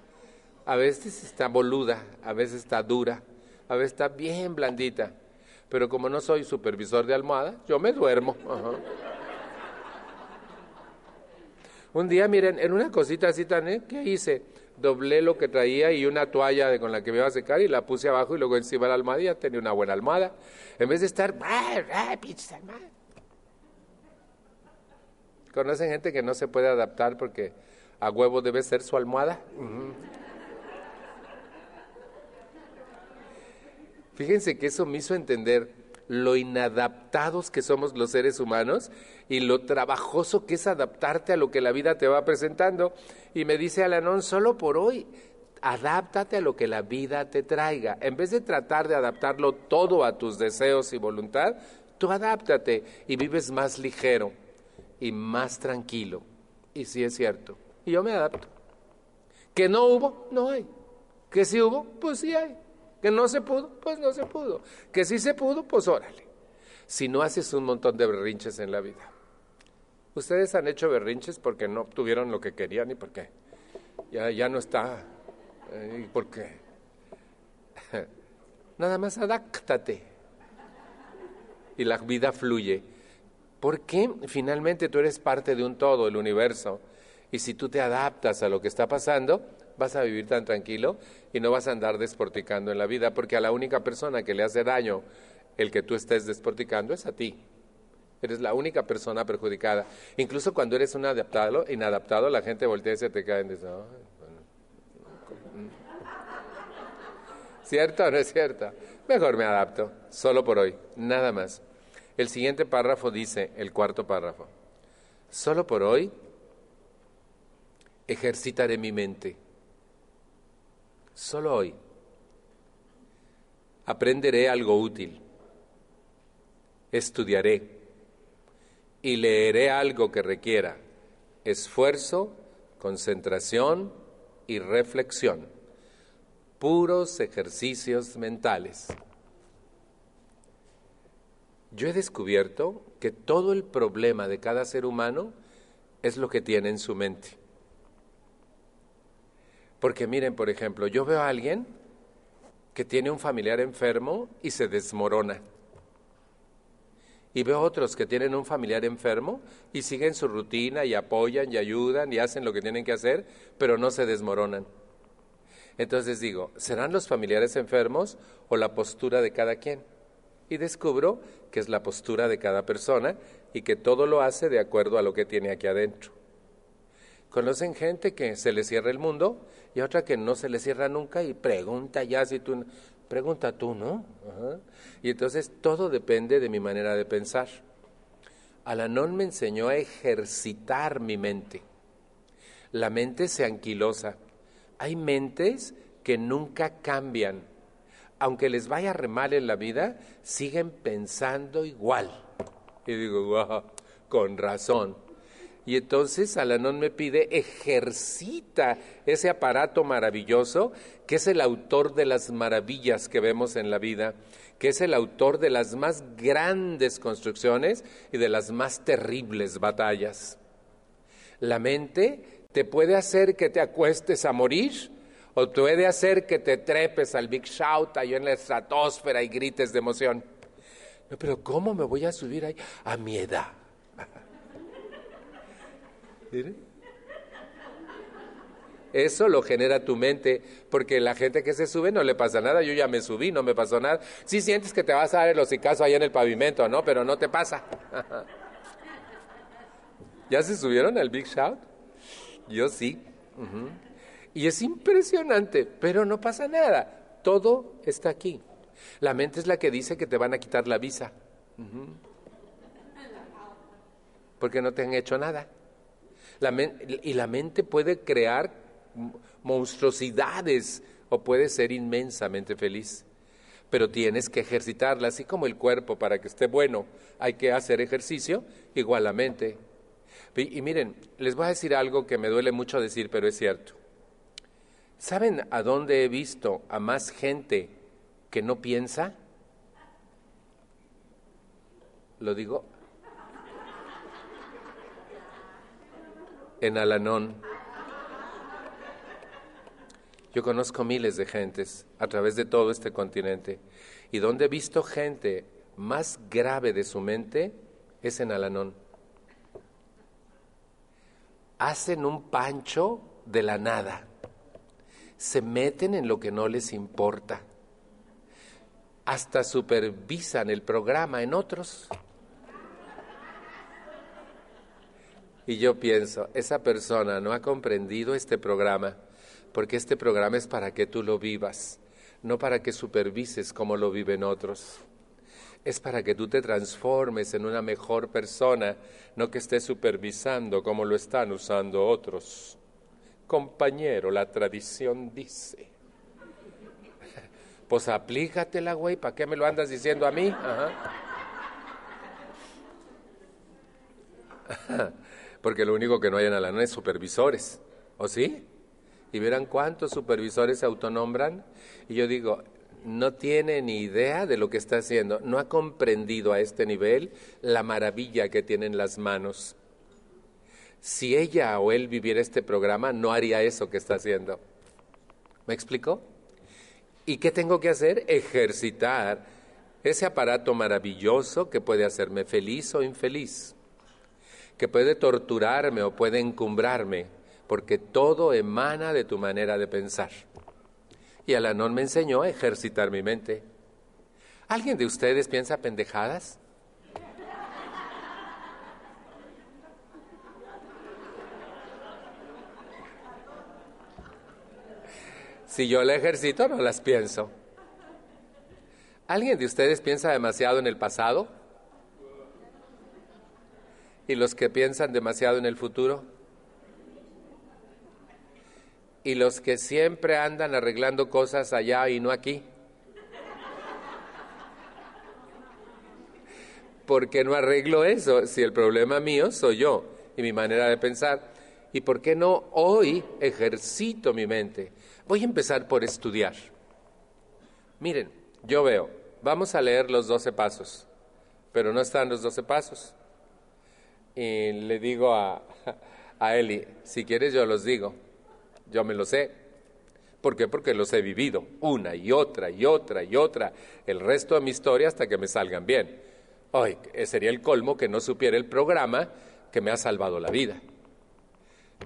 a veces está boluda, a veces está dura, a veces está bien blandita. Pero como no soy supervisor de almohada, yo me duermo. Un día, miren, en una cosita así tan, ¿eh? ¿qué hice? Doblé lo que traía y una toalla de, con la que me iba a secar y la puse abajo y luego encima de la almohada ya tenía una buena almohada. En vez de estar, ¡ah, ¿Conocen gente que no se puede adaptar porque a huevo debe ser su almohada? Fíjense que eso me hizo entender lo inadaptados que somos los seres humanos y lo trabajoso que es adaptarte a lo que la vida te va presentando. Y me dice Alanón, solo por hoy, adáptate a lo que la vida te traiga. En vez de tratar de adaptarlo todo a tus deseos y voluntad, tú adáptate y vives más ligero y más tranquilo. Y sí es cierto. Y yo me adapto. Que no hubo, no hay. Que sí hubo, pues sí hay. Que no se pudo, pues no se pudo. Que sí se pudo, pues órale. Si no haces un montón de berrinches en la vida. Ustedes han hecho berrinches porque no obtuvieron lo que querían y por qué. Ya, ya no está. Eh, ¿Y por qué? *laughs* Nada más adáctate. Y la vida fluye. Porque finalmente tú eres parte de un todo, el universo. Y si tú te adaptas a lo que está pasando, vas a vivir tan tranquilo y no vas a andar desporticando en la vida, porque a la única persona que le hace daño el que tú estés desporticando es a ti. Eres la única persona perjudicada. Incluso cuando eres un adaptado, inadaptado, la gente voltea y se te cae y dice, ¿cierto o no es cierto? Mejor me adapto, solo por hoy, nada más. El siguiente párrafo dice, el cuarto párrafo, solo por hoy ejercitaré mi mente solo hoy. Aprenderé algo útil, estudiaré y leeré algo que requiera esfuerzo, concentración y reflexión, puros ejercicios mentales. Yo he descubierto que todo el problema de cada ser humano es lo que tiene en su mente. Porque miren, por ejemplo, yo veo a alguien que tiene un familiar enfermo y se desmorona. Y veo otros que tienen un familiar enfermo y siguen su rutina y apoyan y ayudan y hacen lo que tienen que hacer, pero no se desmoronan. Entonces digo, ¿serán los familiares enfermos o la postura de cada quien? Y descubro que es la postura de cada persona y que todo lo hace de acuerdo a lo que tiene aquí adentro. Conocen gente que se le cierra el mundo y otra que no se le cierra nunca y pregunta ya si tú, pregunta tú, ¿no? Y entonces todo depende de mi manera de pensar. Alanón me enseñó a ejercitar mi mente. La mente se anquilosa. Hay mentes que nunca cambian. Aunque les vaya re mal en la vida, siguen pensando igual. Y digo, wow, con razón. Y entonces Alanón me pide, ejercita ese aparato maravilloso que es el autor de las maravillas que vemos en la vida, que es el autor de las más grandes construcciones y de las más terribles batallas. La mente te puede hacer que te acuestes a morir o puede hacer que te trepes al Big Shout ahí en la estratosfera y grites de emoción. No, pero ¿cómo me voy a subir ahí a mi edad? Eso lo genera tu mente, porque la gente que se sube no le pasa nada. Yo ya me subí, no me pasó nada. Sí sientes que te vas a dar el hocicazo ahí en el pavimento, ¿no? Pero no te pasa. *laughs* ¿Ya se subieron al Big Shout? Yo sí. Y es impresionante, pero no pasa nada. Todo está aquí. La mente es la que dice que te van a quitar la visa. Porque no te han hecho nada y la mente puede crear monstruosidades o puede ser inmensamente feliz. Pero tienes que ejercitarla, así como el cuerpo para que esté bueno, hay que hacer ejercicio, igual la mente. Y, y miren, les voy a decir algo que me duele mucho decir, pero es cierto. ¿Saben a dónde he visto a más gente que no piensa? Lo digo en Alanón. Yo conozco miles de gentes a través de todo este continente y donde he visto gente más grave de su mente es en Alanón. Hacen un pancho de la nada. Se meten en lo que no les importa. Hasta supervisan el programa en otros. Y yo pienso, esa persona no ha comprendido este programa, porque este programa es para que tú lo vivas, no para que supervises como lo viven otros. Es para que tú te transformes en una mejor persona, no que estés supervisando como lo están usando otros. Compañero, la tradición dice. *laughs* Pues aplícatela, güey, ¿para qué me lo andas diciendo a mí? *laughs* Porque lo único que no hay en Alanón es supervisores, ¿o sí? Y verán cuántos supervisores se autonombran. Y yo digo, no tiene ni idea de lo que está haciendo, no ha comprendido a este nivel la maravilla que tienen las manos. Si ella o él viviera este programa, no haría eso que está haciendo. ¿Me explico? ¿Y qué tengo que hacer? Ejercitar ese aparato maravilloso que puede hacerme feliz o infeliz, que puede torturarme o puede encumbrarme, porque todo emana de tu manera de pensar. Y Alanón me enseñó a ejercitar mi mente. ¿Alguien de ustedes piensa pendejadas? Si yo la ejercito, no las pienso. ¿Alguien de ustedes piensa demasiado en el pasado? ¿Y los que piensan demasiado en el futuro? ¿Y los que siempre andan arreglando cosas allá y no aquí? ¿Por qué no arreglo eso si el problema mío soy yo y mi manera de pensar? ¿Y por qué no hoy ejercito mi mente? Voy a empezar por estudiar. Miren, yo veo, vamos a leer los doce pasos, pero no están los doce pasos. Y le digo a, a Eli, si quieres yo los digo, yo me los sé. ¿Por qué? Porque los he vivido una y otra y otra y otra, el resto de mi historia hasta que me salgan bien. Hoy sería el colmo que no supiera el programa que me ha salvado la vida.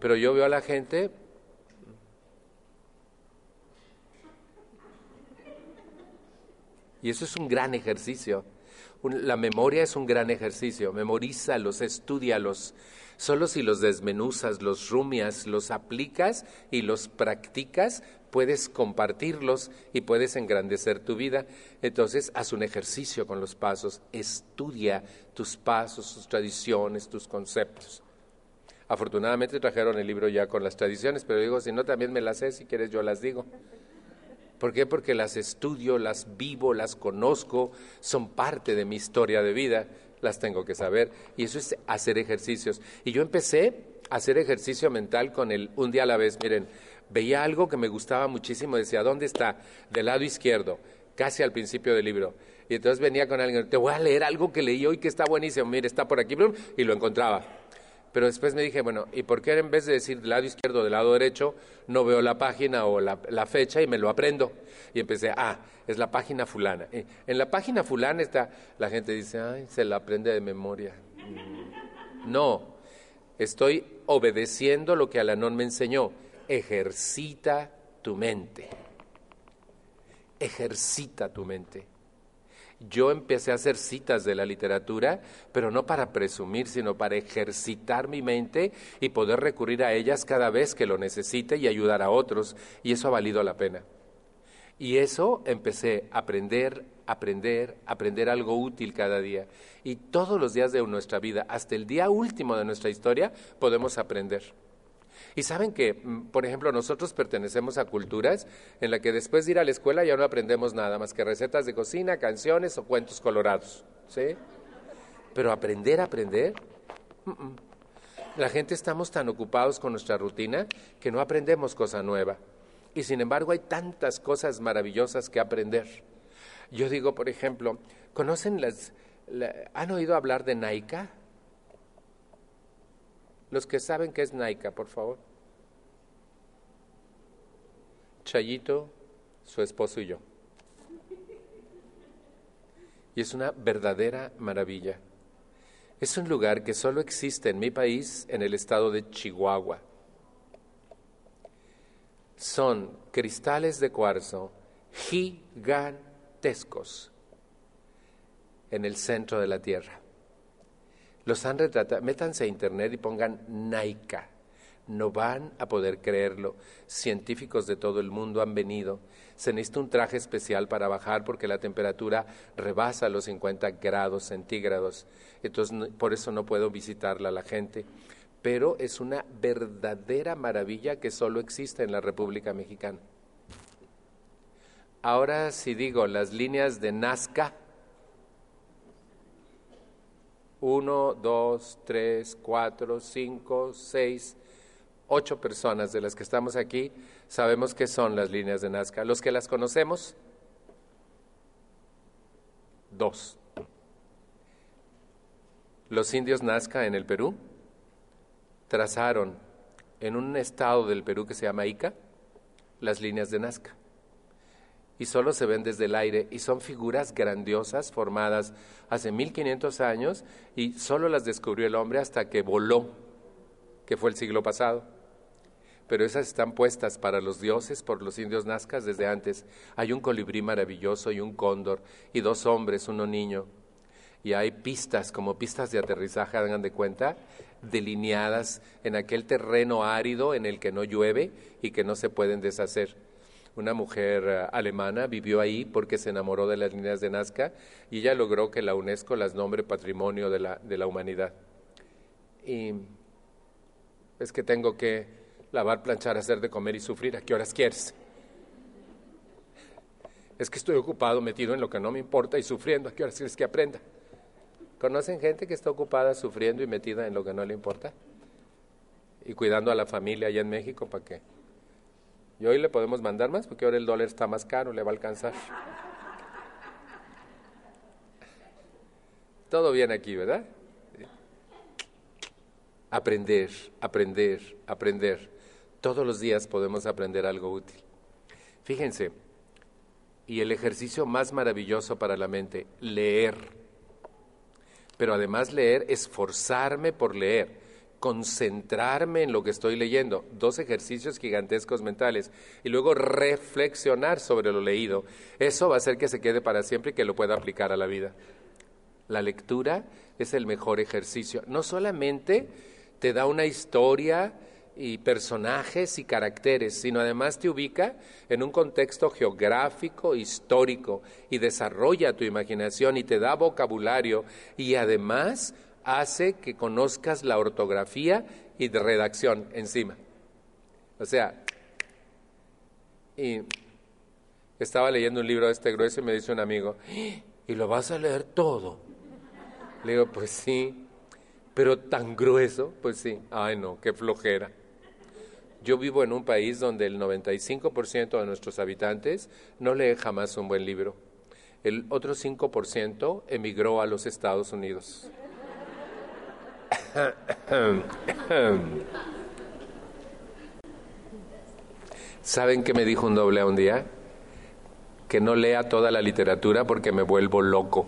Pero yo veo a la gente Y eso es un gran ejercicio. La memoria es un gran ejercicio. Memorízalos, estudialos. Solo si los desmenuzas, los rumias, los aplicas y los practicas, puedes compartirlos y puedes engrandecer tu vida. Entonces, haz un ejercicio con los pasos. Estudia tus pasos, tus tradiciones, tus conceptos. Afortunadamente trajeron el libro ya con las tradiciones, pero digo, si no, también me las sé, si quieres yo las digo. ¿Por qué? Porque las estudio, las vivo, las conozco, son parte de mi historia de vida, las tengo que saber. Y eso es hacer ejercicios. Y yo empecé a hacer ejercicio mental con el un día a la vez. Miren, veía algo que me gustaba muchísimo, decía, ¿dónde está? Del lado izquierdo, casi al principio del libro. Y entonces venía con alguien, te voy a leer algo que leí hoy que está buenísimo, mire, está por aquí, y lo encontraba. Pero después me dije, bueno, ¿y por qué en vez de decir del lado izquierdo, del lado derecho, no veo la página o la, fecha y me lo aprendo? Y empecé, ah, es la página fulana. en la página fulana está, la gente dice, ay, se la aprende de memoria. Mm, no, estoy obedeciendo lo que Alanón me enseñó. Ejercita tu mente. Ejercita tu mente yo empecé a hacer citas de la literatura, pero no para presumir, sino para ejercitar mi mente y poder recurrir a ellas cada vez que lo necesite y ayudar a otros. Y eso ha valido la pena. Y eso empecé a aprender, aprender, aprender algo útil cada día. Y todos los días de nuestra vida, hasta el día último de nuestra historia, podemos aprender. Y saben que, mm, por ejemplo, nosotros pertenecemos a culturas en las que después de ir a la escuela ya no aprendemos nada más que recetas de cocina, canciones o cuentos colorados. ¿Sí? Pero aprender, aprender. La gente estamos tan ocupados con nuestra rutina que no aprendemos cosa nueva. Y sin embargo hay tantas cosas maravillosas que aprender. Yo digo, por ejemplo, ¿conocen las... ¿Han oído hablar de Naika? Los que saben qué es Naika, por favor. Chayito, su esposo y yo. Y es una verdadera maravilla. Es un lugar que solo existe en mi país, en el estado de Chihuahua. Son cristales de cuarzo gigantescos en el centro de la Tierra. Los han retratado, métanse a internet y pongan Naika. No van a poder creerlo. Científicos de todo el mundo han venido. Se necesita un traje especial para bajar porque la temperatura rebasa los 50 grados centígrados. Entonces, por eso no puedo visitarla la gente. Pero es una verdadera maravilla que solo existe en la República Mexicana. Ahora, si digo las líneas de Nazca, uno, dos, tres, cuatro, cinco, seis, ocho personas de las que estamos aquí sabemos qué son las líneas de Nazca. Los que las conocemos, dos. Los indios Nazca en el Perú trazaron en un estado del Perú que se llama Ica las líneas de Nazca y solo se ven desde el aire y son figuras grandiosas formadas hace 1500 años y solo las descubrió el hombre hasta que voló, que fue el siglo pasado. Pero esas están puestas para los dioses por los indios nazcas desde antes. Hay un colibrí maravilloso y un cóndor y dos hombres, uno niño. Y hay pistas, como pistas de aterrizaje, hagan de cuenta, delineadas en aquel terreno árido en el que no llueve y que no se pueden deshacer una mujer eh, alemana, vivió ahí porque se enamoró de las líneas de Nazca y ella logró que la UNESCO las nombre Patrimonio de la, de la Humanidad. Y es que tengo que lavar, planchar, hacer de comer y sufrir. ¿A qué horas quieres? Es que estoy ocupado, metido en lo que no me importa y sufriendo. ¿A qué horas quieres que aprenda? ¿Conocen gente que está ocupada sufriendo y metida en lo que no le importa? Y cuidando a la familia allá en México para qué? Y hoy le podemos mandar más porque ahora el dólar está más caro, le va a alcanzar. Todo bien aquí, ¿verdad? Aprender, aprender, aprender. Todos los días podemos aprender algo útil. Fíjense, y el ejercicio más maravilloso para la mente, leer. Pero además leer, esforzarme por leer concentrarme en lo que estoy leyendo, dos ejercicios gigantescos mentales, y luego reflexionar sobre lo leído. Eso va a hacer que se quede para siempre y que lo pueda aplicar a la vida. La lectura es el mejor ejercicio. No solamente te da una historia y personajes y caracteres, sino además te ubica en un contexto geográfico, histórico, y desarrolla tu imaginación y te da vocabulario y además hace que conozcas la ortografía y de redacción encima. O sea, y estaba leyendo un libro de este grueso y me dice un amigo, ¿y lo vas a leer todo? Le digo, pues sí, pero tan grueso, pues sí, ay no, qué flojera. Yo vivo en un país donde el 95% de nuestros habitantes no lee jamás un buen libro. El otro 5% emigró a los Estados Unidos. ¿Saben qué me dijo un doble a un día? Que no lea toda la literatura porque me vuelvo loco.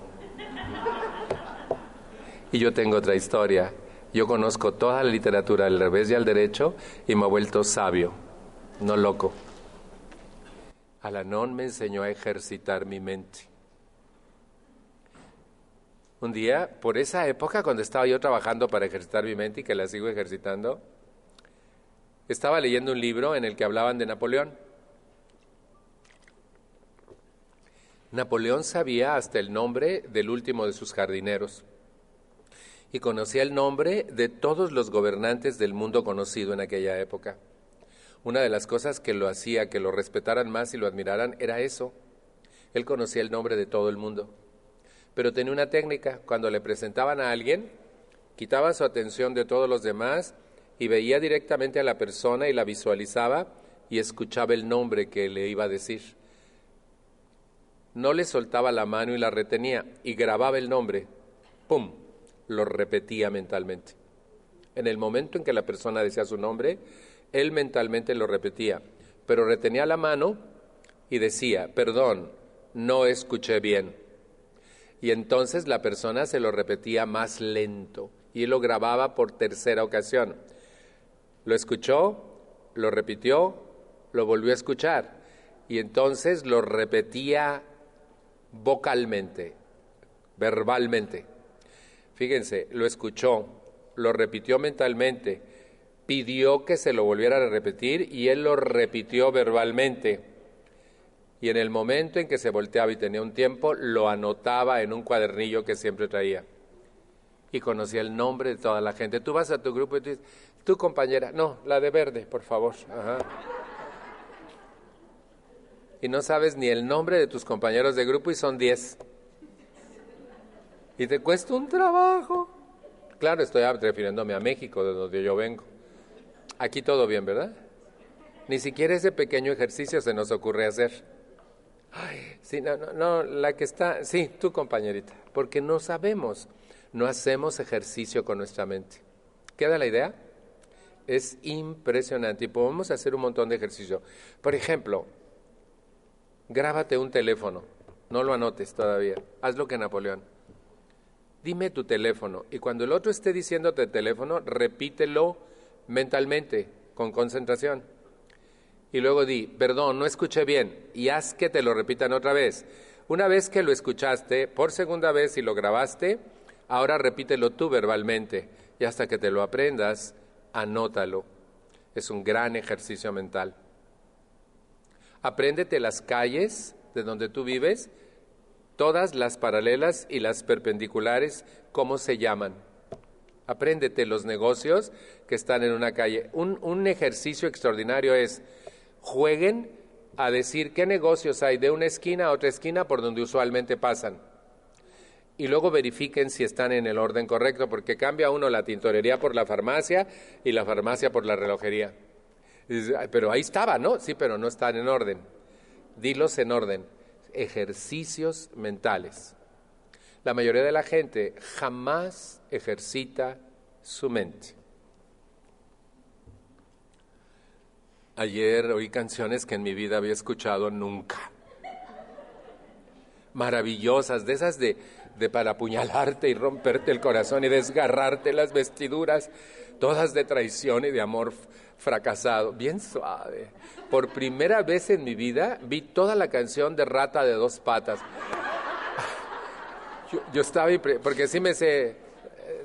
Y yo tengo otra historia. Yo conozco toda la literatura al revés y al derecho y me he vuelto sabio, no loco. Alanón me enseñó a ejercitar mi mente. Un día, por esa época, cuando estaba yo trabajando para ejercitar mi mente y que la sigo ejercitando, estaba leyendo un libro en el que hablaban de Napoleón. Napoleón sabía hasta el nombre del último de sus jardineros y conocía el nombre de todos los gobernantes del mundo conocido en aquella época. Una de las cosas que lo hacía que lo respetaran más y lo admiraran era eso. Él conocía el nombre de todo el mundo pero tenía una técnica. Cuando le presentaban a alguien, quitaba su atención de todos los demás y veía directamente a la persona y la visualizaba y escuchaba el nombre que le iba a decir. No le soltaba la mano y la retenía y grababa el nombre. ¡Pum! Lo repetía mentalmente. En el momento en que la persona decía su nombre, él mentalmente lo repetía pero retenía la mano y decía, perdón, no escuché bien. Y entonces la persona se lo repetía más lento y lo grababa por tercera ocasión. Lo escuchó, lo repitió, lo volvió a escuchar y entonces lo repetía vocalmente, verbalmente. Fíjense, lo escuchó, lo repitió mentalmente, pidió que se lo volviera a repetir y él lo repitió verbalmente. Y en el momento en que se volteaba y tenía un tiempo, lo anotaba en un cuadernillo que siempre traía. Y conocía el nombre de toda la gente. Tú vas a tu grupo y tú dices, tu compañera, no, la de verde, por favor. Y no sabes ni el nombre de tus compañeros de grupo y son diez. Y te cuesta un trabajo. Claro, estoy refiriéndome a México, de donde yo vengo. Aquí todo bien, ¿verdad? Ni siquiera ese pequeño ejercicio se nos ocurre hacer. Ay, sí, no, no, no, la que está, sí, tu compañerita, porque no sabemos, no hacemos ejercicio con nuestra mente. ¿Queda la idea? Es impresionante y podemos hacer un montón de ejercicio. Por ejemplo, grábate un teléfono, no lo anotes todavía, haz lo que Napoleón. Dime tu teléfono y cuando el otro esté diciéndote el teléfono, repítelo mentalmente, con concentración. Y luego di, perdón, no escuché bien, y haz que te lo repitan otra vez. Una vez que lo escuchaste por segunda vez y lo grabaste, ahora repítelo tú verbalmente, y hasta que te lo aprendas, anótalo. Es un gran ejercicio mental. Apréndete las calles de donde tú vives, todas las paralelas y las perpendiculares, cómo se llaman. Apréndete los negocios que están en una calle. Un, un ejercicio extraordinario es, jueguen a decir qué negocios hay de una esquina a otra esquina por donde usualmente pasan. Y luego verifiquen si están en el orden correcto, porque cambia uno la tintorería por la farmacia y la farmacia por la relojería. pero ahí estaba, ¿no? Sí, pero no están en orden. Dilos en orden. Ejercicios mentales. La mayoría de la gente jamás ejercita su mente. Ayer oí canciones que en mi vida había escuchado nunca. Maravillosas, de esas de, de para apuñalarte y romperte el corazón y desgarrarte las vestiduras, todas de traición y de amor fracasado, bien suave. Por primera vez en mi vida vi toda la canción de Rata de dos patas. Yo, yo estaba, porque sí me sé,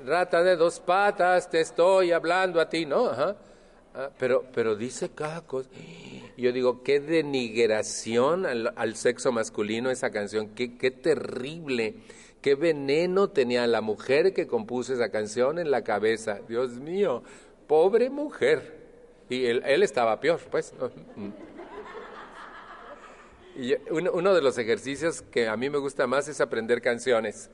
Rata de dos patas, te estoy hablando a ti, ¿no? Ajá. Ah, pero, pero dice cada cosa. Yo digo, qué denigración al, sexo masculino esa canción, qué, terrible, qué veneno tenía la mujer que compuso esa canción en la cabeza. Dios mío, pobre mujer. Y él, estaba peor, pues. Y uno, de los ejercicios que a mí me gusta más es aprender canciones.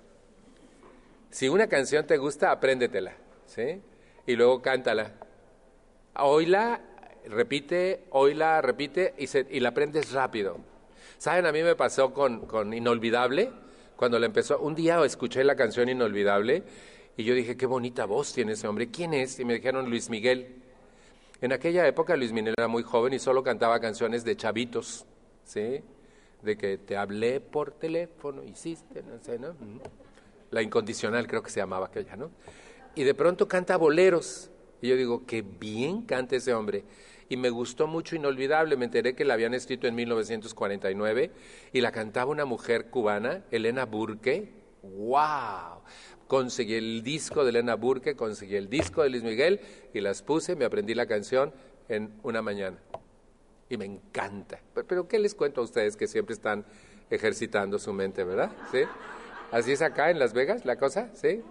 Si una canción te gusta, apréndetela, ¿sí? Y luego cántala oíla, repite, oíla, repite y, se, y la aprendes rápido. ¿Saben? A mí me pasó con, con Inolvidable, cuando le empezó, un día escuché la canción Inolvidable y yo dije, qué bonita voz tiene ese hombre, ¿quién es? Y me dijeron Luis Miguel. En aquella época Luis Miguel era muy joven y solo cantaba canciones de chavitos, ¿sí? De que te hablé por teléfono, hiciste, no sé, ¿no? La incondicional creo que se llamaba aquella, ¿no? Y de pronto canta boleros. Y yo digo, qué bien canta ese hombre. Y me gustó mucho, inolvidable. Me enteré que la habían escrito en 1949 y la cantaba una mujer cubana, Elena Burke. ¡Wow! Conseguí el disco de Elena Burke, conseguí el disco de Luis Miguel y las puse, me aprendí la canción en una mañana. Y me encanta. Pero, ¿qué les cuento a ustedes que siempre están ejercitando su mente, verdad? ¿Sí? ¿Así es acá en Las Vegas la cosa? ¿Sí?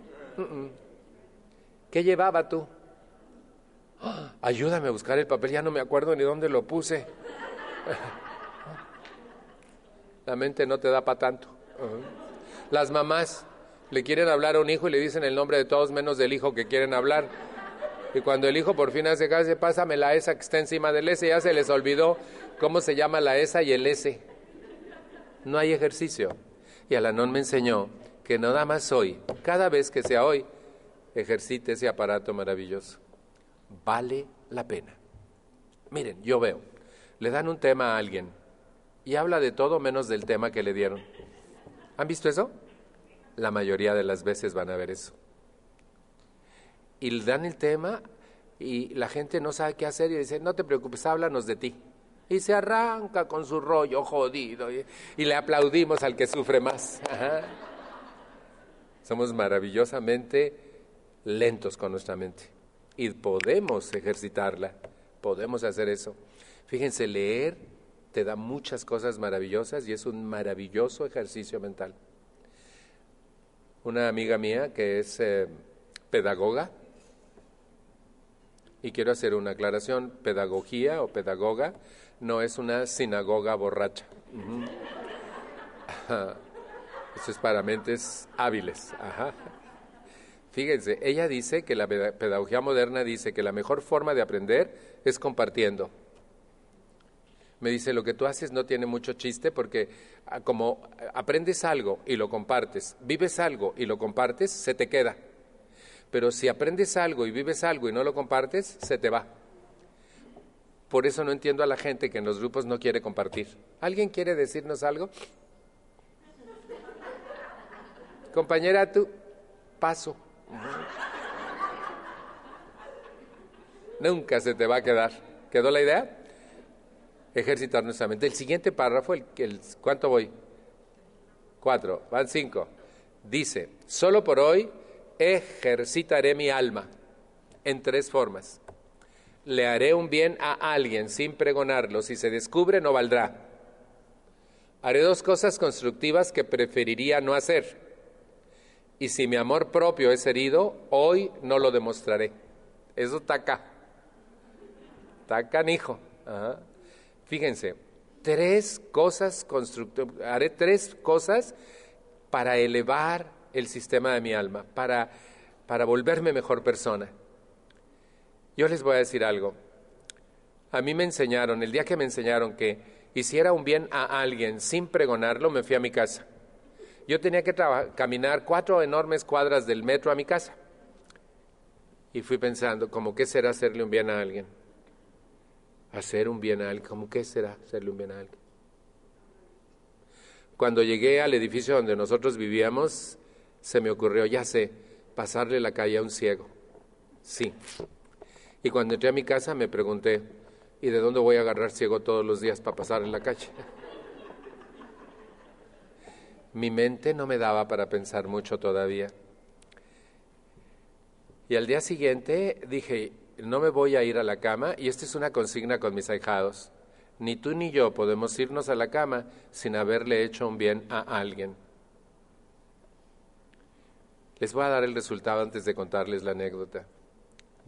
¿Qué llevaba tú? ayúdame a buscar el papel, ya no me acuerdo ni dónde lo puse. *laughs* La mente no te da para tanto. Las mamás le quieren hablar a un hijo y le dicen el nombre de todos menos del hijo que quieren hablar. Y cuando el hijo por fin hace caso, pásame la esa que está encima del S, ya se les olvidó cómo se llama la esa y el S. No hay ejercicio. Y Alanón me enseñó que nada más hoy, cada vez que sea hoy, ejercite ese aparato maravilloso vale la pena. Miren, yo veo, le dan un tema a alguien y habla de todo menos del tema que le dieron. ¿Han visto eso? La mayoría de las veces van a ver eso. Y dan el tema y la gente no sabe qué hacer y dice, no te preocupes, háblanos de ti. Y se arranca con su rollo jodido y, le aplaudimos al que sufre más. Somos maravillosamente lentos con nuestra mente y podemos ejercitarla, podemos hacer eso. Fíjense, leer te da muchas cosas maravillosas y es un maravilloso ejercicio mental. Una amiga mía que es eh, pedagoga, y quiero hacer una aclaración, pedagogía o pedagoga no es una sinagoga borracha. Eso es para mentes hábiles. Fíjense, ella dice que la pedagogía moderna dice que la mejor forma de aprender es compartiendo. Me dice, lo que tú haces no tiene mucho chiste porque ah, como aprendes algo y lo compartes, vives algo y lo compartes, se te queda. Pero si aprendes algo y vives algo y no lo compartes, se te va. Por eso no entiendo a la gente que en los grupos no quiere compartir. ¿Alguien quiere decirnos algo? Compañera, tú, paso. Nunca se te va a quedar. ¿Quedó la idea? Ejercitar nuestra mente. El siguiente párrafo, el, el, ¿cuánto voy? Cuatro, van cinco. Dice, solo por hoy ejercitaré mi alma en tres formas. Le haré un bien a alguien sin pregonarlo. Si se descubre, no valdrá. Haré dos cosas constructivas que preferiría no hacer. Y si mi amor propio es herido, hoy no lo demostraré. Eso está acá. Está canijo. Fíjense, tres cosas. Haré tres cosas para elevar el sistema de mi alma, para, para volverme mejor persona. Yo les voy a decir algo. A mí me enseñaron, el día que me enseñaron que hiciera un bien a alguien sin pregonarlo, me fui a mi casa. Yo tenía que caminar cuatro enormes cuadras del metro a mi casa. Y fui pensando, ¿cómo qué será hacerle un bien a alguien? Hacer un bien a alguien, ¿cómo qué será hacerle un bien a alguien? Cuando llegué al edificio donde nosotros vivíamos, se me ocurrió, ya sé, pasarle la calle a un ciego. Sí. Y cuando entré a mi casa me pregunté, ¿y de dónde voy a agarrar ciego todos los días para pasar en la calle? *laughs* Mi mente no me daba para pensar mucho todavía. Y al día siguiente dije, no me voy a ir a la cama, y esta es una consigna con mis ahijados. Ni tú ni yo podemos irnos a la cama sin haberle hecho un bien a alguien. Les voy a dar el resultado antes de contarles la anécdota.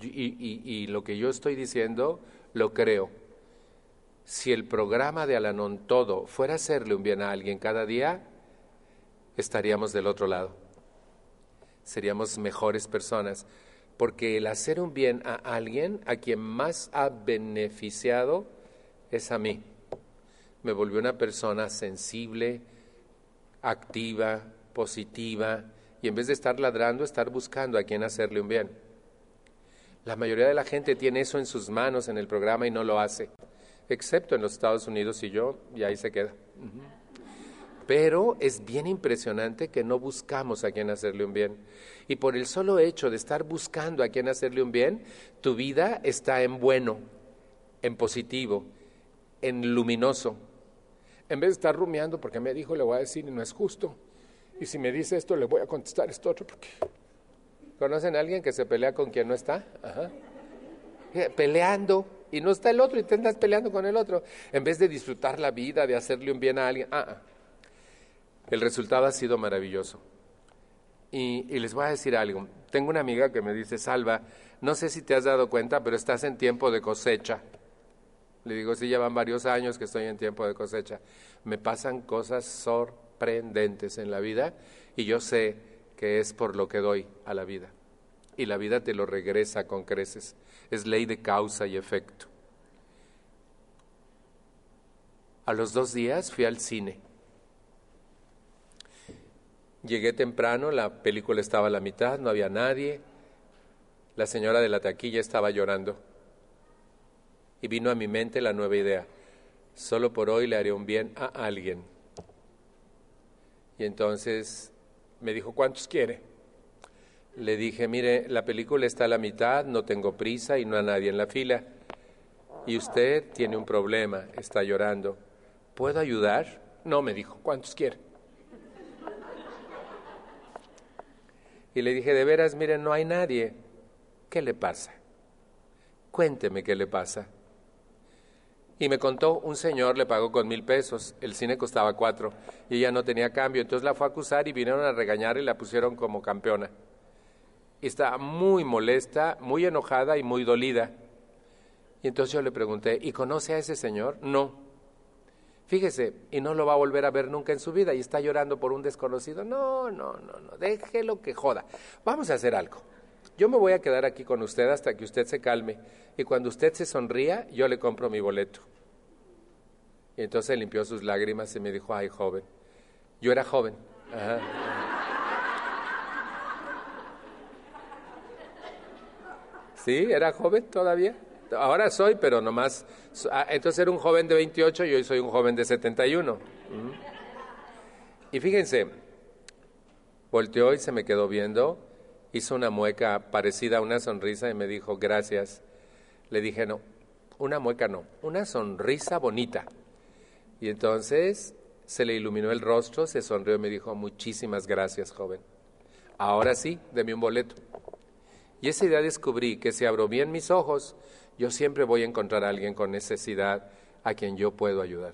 Y, lo que yo estoy diciendo lo creo. Si el programa de Alanón todo fuera hacerle un bien a alguien cada día, estaríamos del otro lado. Seríamos mejores personas. Porque el hacer un bien a alguien, a quien más ha beneficiado, es a mí. Me volvió una persona sensible, activa, positiva, y en vez de estar ladrando, estar buscando a quien hacerle un bien. La mayoría de la gente tiene eso en sus manos en el programa y no lo hace, excepto en los Estados Unidos y yo, y ahí se queda. Pero es bien impresionante que no buscamos a quien hacerle un bien. Y por el solo hecho de estar buscando a quien hacerle un bien, tu vida está en bueno, en positivo, en luminoso. En vez de estar rumiando porque me dijo, le voy a decir y no es justo y si me dice esto, le voy a contestar esto otro porque... ¿Conocen a alguien que se pelea con quien no está? Ajá. Eh, peleando y no está el otro y te andas peleando con el otro. En vez de disfrutar la vida, de hacerle un bien a alguien. Ah, ah. El resultado ha sido maravilloso. Y, les voy a decir algo. Tengo una amiga que me dice, Salva, no sé si te has dado cuenta, pero estás en tiempo de cosecha. Le digo, sí, llevan varios años que estoy en tiempo de cosecha. Me pasan cosas sorprendentes en la vida y yo sé que es por lo que doy a la vida. Y la vida te lo regresa con creces. Es ley de causa y efecto. A los dos días fui al cine. Llegué temprano, la película estaba a la mitad, no había nadie. La señora de la taquilla estaba llorando. Y vino a mi mente la nueva idea. Solo por hoy le haré un bien a alguien. Y entonces me dijo, ¿cuántos quiere? Le dije, mire, la película está a la mitad, no tengo prisa y no hay nadie en la fila. Y usted tiene un problema, está llorando. ¿Puedo ayudar? No, me dijo, ¿cuántos quiere? Y le dije, de veras, mire, no hay nadie. ¿Qué le pasa? Cuénteme qué le pasa. Y me contó, un señor le pagó con mil pesos, el cine costaba cuatro, y ella no tenía cambio, entonces la fue a acusar y vinieron a regañar y la pusieron como campeona. Y estaba muy molesta, muy enojada y muy dolida. Y entonces yo le pregunté, ¿y conoce a ese señor? No. Fíjese, y no lo va a volver a ver nunca en su vida y está llorando por un desconocido. No, no, no, no, déjelo que joda. Vamos a hacer algo. Yo me voy a quedar aquí con usted hasta que usted se calme y cuando usted se sonría, yo le compro mi boleto. Y entonces limpió sus lágrimas y me dijo, ay, joven. Yo era joven. Sí, era joven todavía. Ahora soy, pero nomás. Ah, entonces era un joven de 28 y hoy soy un joven de 71. Y fíjense, volteó y se me quedó viendo hizo una mueca parecida a una sonrisa y me dijo, gracias. Le dije, no, una mueca no, una sonrisa bonita. Y entonces se le iluminó el rostro, se sonrió y me dijo, muchísimas gracias, joven. Ahora sí, deme un boleto. Y esa idea descubrí que si abro bien mis ojos, yo siempre voy a encontrar a alguien con necesidad a quien yo puedo ayudar.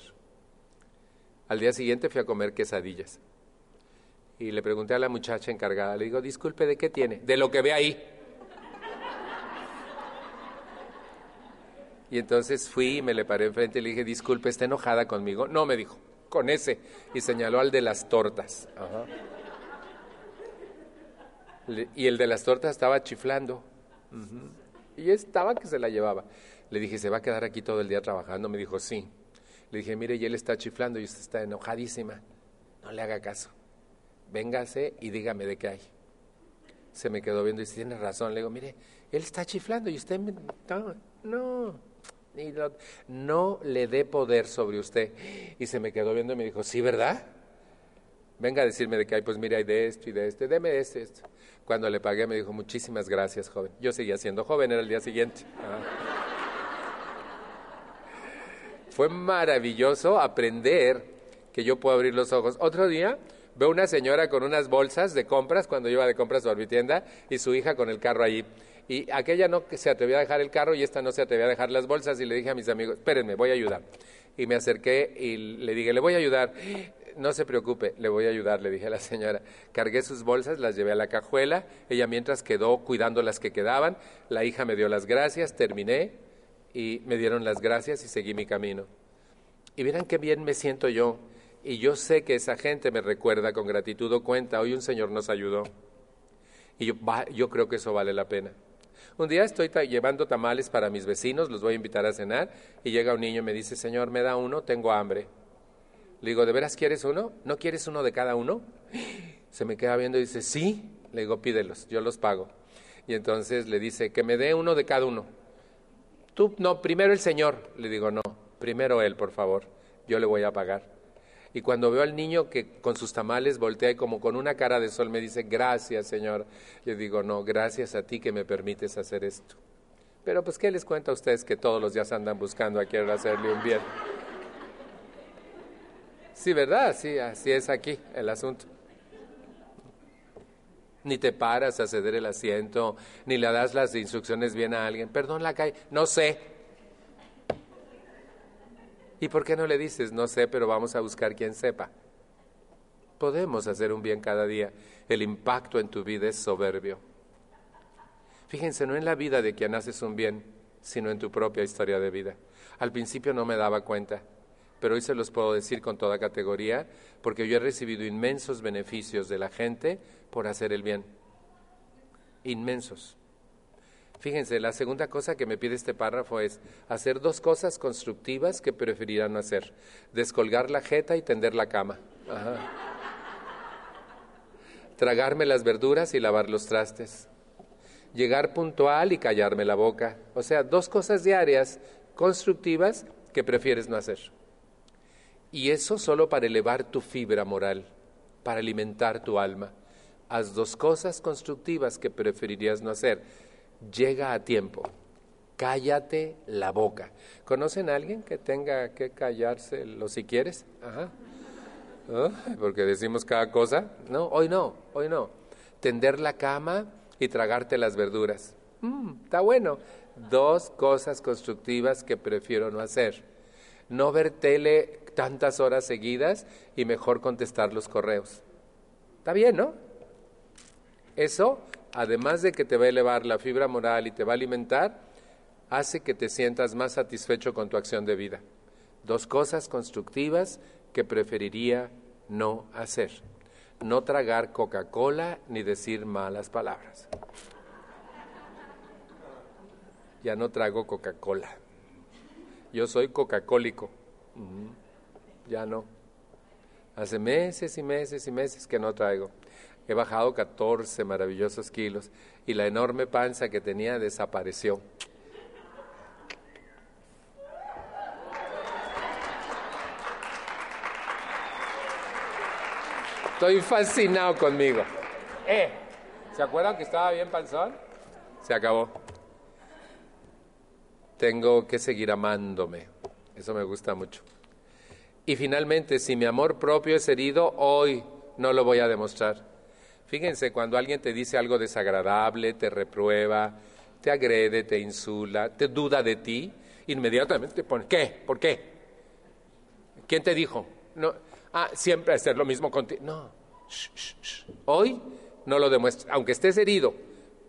Al día siguiente fui a comer quesadillas y le pregunté a la muchacha encargada, le digo, disculpe, ¿de qué tiene? De lo que ve ahí. Y entonces fui y me le paré enfrente y le dije, disculpe, ¿está enojada conmigo? No, me dijo, con ese. Y señaló al de las tortas. Y el de las tortas estaba chiflando. Y estaba que se la llevaba. Le dije, ¿se va a quedar aquí todo el día trabajando? Me dijo, sí. Le dije, mire, y él está chiflando y usted está enojadísima. No le haga caso véngase y dígame de qué hay. Se me quedó viendo y dice, tiene razón. Le digo, mire, él está chiflando y usted no, no, no le dé poder sobre usted. Y se me quedó viendo y me dijo, sí, ¿verdad? Venga a decirme de qué hay, pues mire, hay de esto y de este, deme este, esto. Cuando le pagué me dijo, muchísimas gracias, joven. Yo seguía siendo joven, era el día siguiente. Fue maravilloso aprender que yo puedo abrir los ojos. Otro día Veo una señora con unas bolsas de compras cuando iba de compras a tienda y su hija con el carro allí. Y aquella no se atrevía a dejar el carro y esta no se atrevía a dejar las bolsas y le dije a mis amigos, espérenme, voy a ayudar. Y me acerqué y le dije, le voy a ayudar. No se preocupe, le voy a ayudar, le dije a la señora. Cargué sus bolsas, las llevé a la cajuela, ella mientras quedó cuidando las que quedaban, la hija me dio las gracias, terminé y me dieron las gracias y seguí mi camino. Y miren qué bien me siento yo y yo sé que esa gente me recuerda con gratitud o cuenta, hoy un Señor nos ayudó. Y yo, yo creo que eso vale la pena. Un día estoy llevando tamales para mis vecinos, los voy a invitar a cenar, y llega un niño y me dice, Señor, me da uno, tengo hambre. Le digo, ¿de veras quieres uno? ¿No quieres uno de cada uno? *gasps* Se me queda viendo y dice, sí. Le digo, pídelos, yo los pago. Y entonces le dice, que me dé uno de cada uno. Tú, no, primero el Señor. Le digo, no, primero Él, por favor, yo le voy a pagar. Y cuando veo al niño que con sus tamales voltea y como con una cara de sol me dice, gracias Señor, yo digo, no, gracias a ti que me permites hacer esto. Pero pues, ¿qué les cuento a ustedes que todos los días andan buscando a quien hacerle un bien? Sí, ¿verdad? Sí, así es aquí el asunto. Ni te paras a ceder el asiento, ni le das las instrucciones bien a alguien. Perdón, la calle. No sé, ¿Y por qué no le dices, no sé, pero vamos a buscar quien sepa? Podemos hacer un bien cada día. El impacto en tu vida es soberbio. Fíjense, no en la vida de quien haces un bien, sino en tu propia historia de vida. Al principio no me daba cuenta, pero hoy se los puedo decir con toda categoría, porque yo he recibido inmensos beneficios de la gente por hacer el bien. Inmensos. Fíjense, la segunda cosa que me pide este párrafo es hacer dos cosas constructivas que preferirán no hacer. Descolgar la jeta y tender la cama. Tragarme las verduras y lavar los trastes. Llegar puntual y callarme la boca. O sea, dos cosas diarias constructivas que prefieres no hacer. Y eso solo para elevar tu fibra moral, para alimentar tu alma. Haz dos cosas constructivas que preferirías no hacer. Llega a tiempo. Cállate la boca. ¿Conocen a alguien que tenga que callarse lo si quieres? Ajá. Porque decimos cada cosa. No, hoy no, hoy no. Tender la cama y tragarte las verduras. Mm, está bueno. Dos cosas constructivas que prefiero no hacer. No ver tele tantas horas seguidas y mejor contestar los correos. Está bien, ¿no? Eso, además de que te va a elevar la fibra moral y te va a alimentar, hace que te sientas más satisfecho con tu acción de vida. Dos cosas constructivas que preferiría no hacer. No tragar Coca-Cola ni decir malas palabras. Ya no trago Coca-Cola. Yo soy Coca-Cólico. Ya no. Hace meses y meses y meses que no traigo. He bajado 14 maravillosos kilos y la enorme panza que tenía desapareció. Estoy fascinado conmigo. Eh, ¿se acuerdan que estaba bien panzón? Se acabó. Tengo que seguir amándome. Eso me gusta mucho. Y finalmente, si mi amor propio es herido, hoy no lo voy a demostrar. Fíjense, cuando alguien te dice algo desagradable, te reprueba, te agrede, te insula, te duda de ti, inmediatamente pone, ¿qué? ¿Por qué? ¿Quién te dijo? No, ah, siempre hacer lo mismo contigo. No, hoy no lo demuestres, aunque estés herido,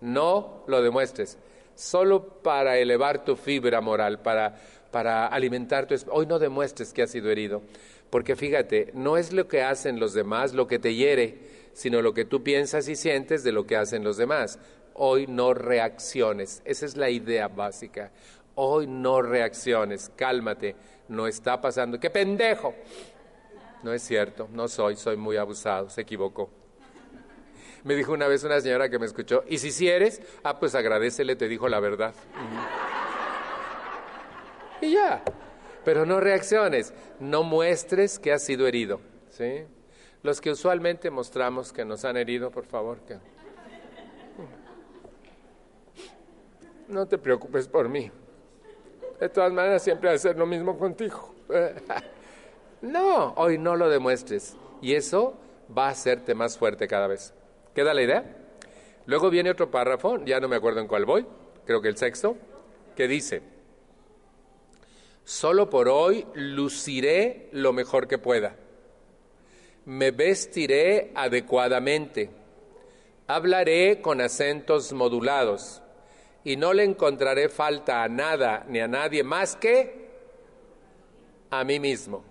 no lo demuestres, solo para elevar tu fibra moral, para, para alimentar tu Hoy no demuestres que has sido herido, porque fíjate, no es lo que hacen los demás lo que te hiere, sino lo que tú piensas y sientes de lo que hacen los demás. Hoy no reacciones, esa es la idea básica. Hoy no reacciones, cálmate, no está pasando. ¡Qué pendejo! No es cierto, no soy, soy muy abusado, se equivocó. Me dijo una vez una señora que me escuchó, y si si eres, ah, pues agradecele, te dijo la verdad. Y ya, pero no reacciones, no muestres que has sido herido, ¿sí? Los que usualmente mostramos que nos han herido, por favor, que... No te preocupes por mí. De todas maneras, siempre hacer lo mismo contigo. *laughs* No, hoy no lo demuestres. Y eso va a hacerte más fuerte cada vez. ¿Queda la idea? Luego viene otro párrafo, ya no me acuerdo en cuál voy, creo que el sexto, que dice, solo por hoy luciré lo mejor que pueda, me vestiré adecuadamente, hablaré con acentos modulados. Y no le encontraré falta a nada ni a nadie más que a mí mismo.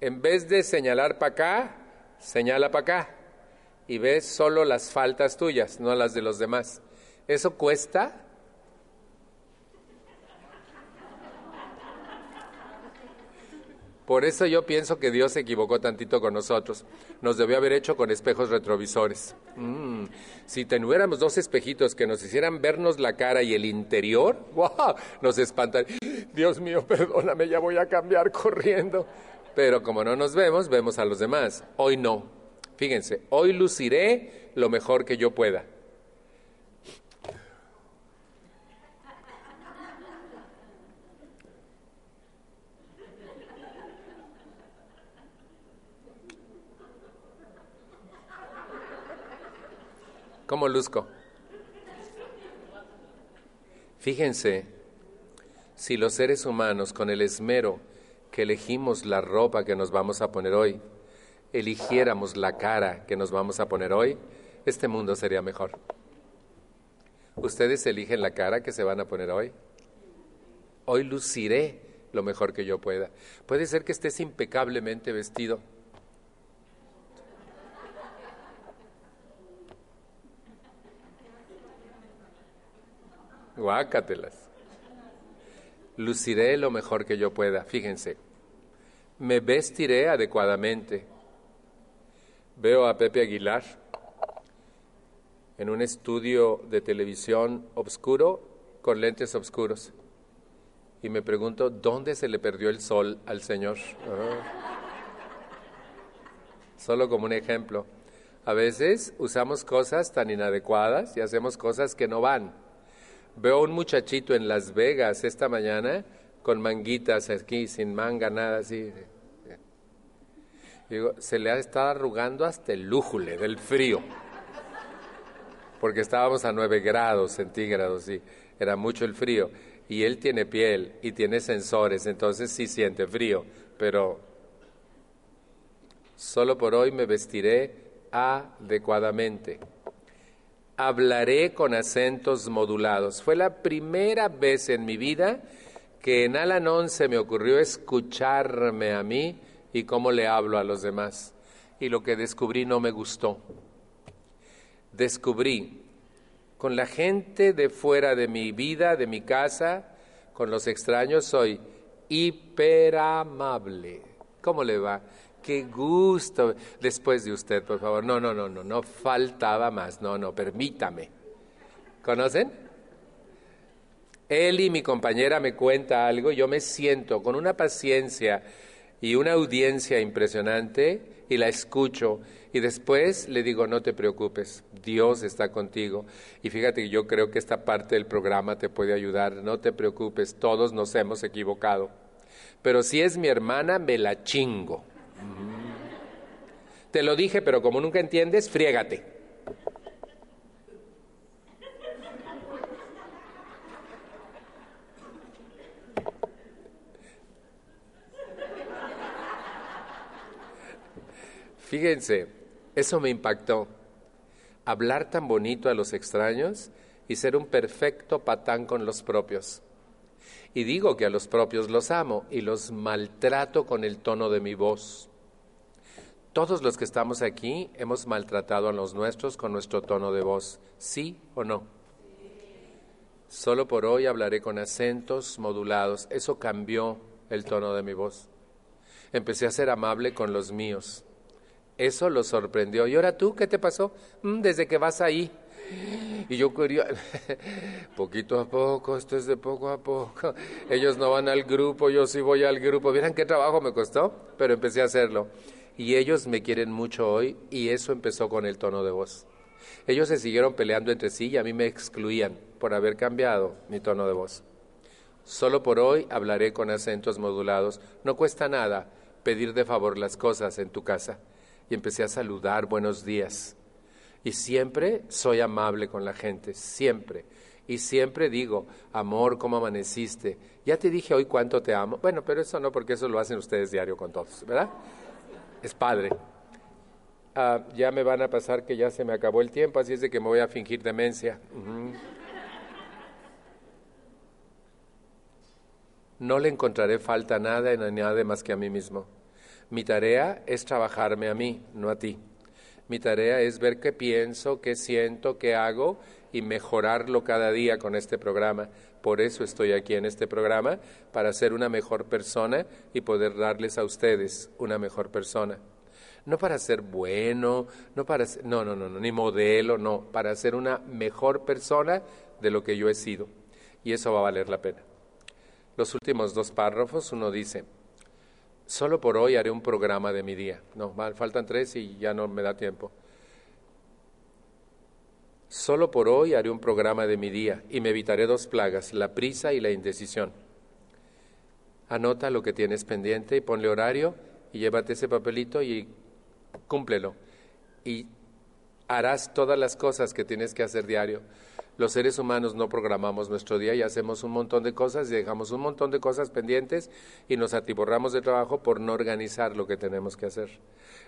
En vez de señalar para acá, señala para acá. Y ves solo las faltas tuyas, no las de los demás. ¿Eso cuesta? Por eso yo pienso que Dios se equivocó tantito con nosotros. Nos debió haber hecho con espejos retrovisores. Mm, si tuviéramos dos espejitos que nos hicieran vernos la cara y el interior, *laughs* ¡wow! nos espantan. Dios mío, perdóname, ya voy a cambiar corriendo. Pero como no nos vemos, vemos a los demás. Hoy no. Fíjense, hoy luciré lo mejor que yo pueda. ¿Cómo luzco? Fíjense, si los seres humanos con el esmero que elegimos la ropa que nos vamos a poner hoy, eligiéramos la cara que nos vamos a poner hoy, este mundo sería mejor. ¿Ustedes eligen la cara que se van a poner hoy? Hoy luciré lo mejor que yo pueda. Puede ser que estés impecablemente vestido. Guácatelas. Luciré lo mejor que yo pueda. Fíjense, me vestiré adecuadamente. Veo a Pepe Aguilar en un estudio de televisión oscuro con lentes oscuros. y me pregunto, ¿dónde se le perdió el sol al Señor? Solo como un ejemplo. A veces usamos cosas tan inadecuadas y hacemos cosas que no van. Veo un muchachito en Las Vegas esta mañana con manguitas aquí, sin manga, nada así. Digo, se le ha estado arrugando hasta el lújule del frío. Porque estábamos a 9 grados centígrados y era mucho el frío. Y él tiene piel y tiene sensores, entonces sí siente frío, pero solo por hoy me vestiré adecuadamente. Hablaré con acentos modulados. Fue la primera vez en mi vida que en Alanón se me ocurrió escucharme a mí y cómo le hablo a los demás. Y lo que descubrí no me gustó. Descubrí con la gente de fuera de mi vida, de mi casa, con los extraños, soy hiperamable. ¿Cómo le va? Qué gusto. Después de usted, por favor. No, no, no, no, no faltaba más. No, no, permítame. ¿Conocen? Y mi compañera me cuenta algo, yo me siento con una paciencia y una audiencia impresionante y la escucho y después le digo, no te preocupes, Dios está contigo. Y fíjate que yo creo que esta parte del programa te puede ayudar, no te preocupes, todos nos hemos equivocado. Pero si es mi hermana, me la chingo. Te lo dije, pero como nunca entiendes, friégate. Fíjense, eso me impactó. Hablar tan bonito a los extraños y ser un perfecto patán con los propios. Y digo que a los propios los amo y los maltrato con el tono de mi voz. Todos los que estamos aquí hemos maltratado a los nuestros con nuestro tono de voz, ¿sí o no? Solo por hoy hablaré con acentos modulados. Eso cambió el tono de mi voz. Empecé a ser amable con los míos. Eso lo sorprendió. ¿Y ahora tú qué te pasó? Mm, desde que vas ahí. Y yo quería, *laughs* poquito a poco, esto es de poco a poco. Ellos no van al grupo, yo sí voy al grupo. Vieran qué trabajo me costó, pero empecé a hacerlo. Y ellos me quieren mucho hoy y eso empezó con el tono de voz. Ellos se siguieron peleando entre sí y a mí me excluían por haber cambiado mi tono de voz. Solo por hoy hablaré con acentos modulados. No cuesta nada pedir de favor las cosas en tu casa y empecé a saludar, buenos días. Y siempre soy amable con la gente, siempre. Y siempre digo, amor, ¿cómo amaneciste? Ya te dije hoy cuánto te amo. Bueno, pero eso no, porque eso lo hacen ustedes diario con todos, ¿verdad? Es padre. Ah, ya me van a pasar que ya se me acabó el tiempo, así es de que me voy a fingir demencia. No le encontraré falta nada en nadie más que a mí mismo. Mi tarea es trabajarme a mí, no a ti. Mi tarea es ver qué pienso, qué siento, qué hago y mejorarlo cada día con este programa. Por eso estoy aquí en este programa, para ser una mejor persona y poder darles a ustedes una mejor persona. No para ser bueno, no para ser, no, no, no, no, ni modelo, no, para ser una mejor persona de lo que yo he sido. Y eso va a valer la pena. Los últimos dos párrafos, uno dice, Solo por hoy haré un programa de mi día. No, faltan tres y ya no me da tiempo. Solo por hoy haré un programa de mi día y me evitaré dos plagas, la prisa y la indecisión. Anota lo que tienes pendiente y ponle horario y llévate ese papelito y cúmplelo. Y harás todas las cosas que tienes que hacer diario. Los seres humanos no programamos nuestro día y hacemos un montón de cosas y dejamos un montón de cosas pendientes y nos atiborramos de trabajo por no organizar lo que tenemos que hacer.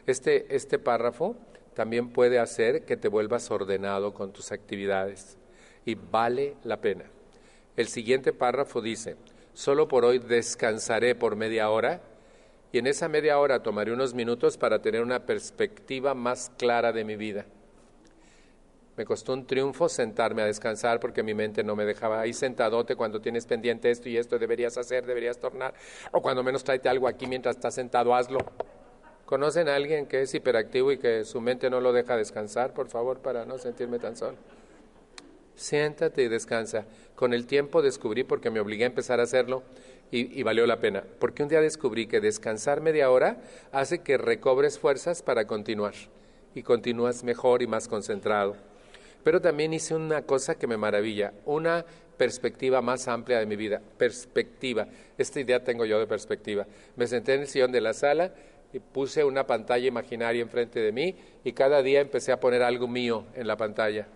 Este, este párrafo también puede hacer que te vuelvas ordenado con tus actividades y vale la pena. El siguiente párrafo dice, solo por hoy descansaré por media hora y en esa media hora tomaré unos minutos para tener una perspectiva más clara de mi vida. Me costó un triunfo sentarme a descansar porque mi mente no me dejaba ahí sentadote cuando tienes pendiente esto y esto deberías hacer, deberías tornar, o cuando menos tráete algo aquí mientras estás sentado, hazlo. ¿Conocen a alguien que es hiperactivo y que su mente no lo deja descansar, por favor, para no sentirme tan solo? Siéntate y descansa. Con el tiempo descubrí, porque me obligué a empezar a hacerlo, y, y, valió la pena. Porque un día descubrí que descansar media hora hace que recobres fuerzas para continuar. Y continúas mejor y más concentrado. Pero también hice una cosa que me maravilla, una perspectiva más amplia de mi vida. Perspectiva. Esta idea tengo yo de perspectiva. Me senté en el sillón de la sala y puse una pantalla imaginaria enfrente de mí y cada día empecé a poner algo mío en la pantalla.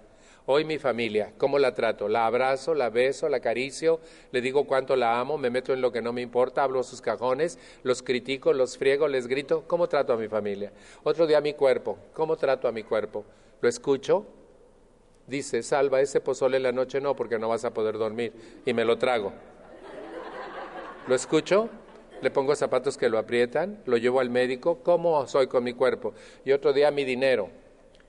Hoy mi familia, ¿cómo la trato? La abrazo, la beso, la acaricio, le digo cuánto la amo, me meto en lo que no me importa, hablo sus cajones, los critico, los friego, les grito, ¿cómo trato a mi familia? Otro día mi cuerpo, ¿cómo trato a mi cuerpo? Lo escucho, dice, salva ese pozole en la noche no, porque no vas a poder dormir, y me lo trago. Lo escucho, le pongo zapatos que lo aprietan, lo llevo al médico, ¿cómo soy con mi cuerpo? Y otro día mi dinero,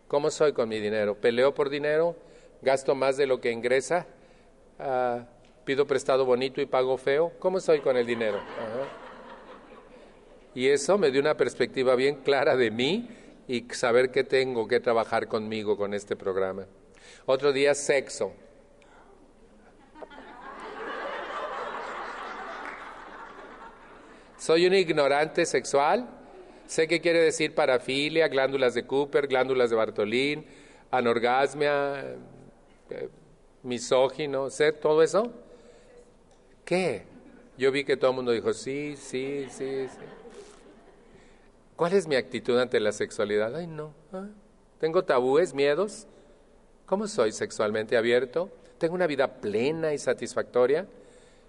¿cómo soy con mi dinero? ¿Peleo por dinero? ¿Gasto más de lo que ingresa? Ah, ¿Pido prestado bonito y pago feo? ¿Cómo soy con el dinero? Y eso me dio una perspectiva bien clara de mí y saber que tengo que trabajar conmigo con este programa. Otro día sexo. Soy un ignorante sexual. Sé qué quiere decir parafilia, glándulas de Cooper, glándulas de Bartolín, anorgasmia, eh, misógino, sé todo eso. ¿Qué? Yo vi que todo el mundo dijo sí, sí, sí, sí. ¿Cuál es mi actitud ante la sexualidad? Ay, no. Ah, ¿Tengo tabúes, miedos? ¿Cómo soy sexualmente abierto? ¿Tengo una vida plena y satisfactoria?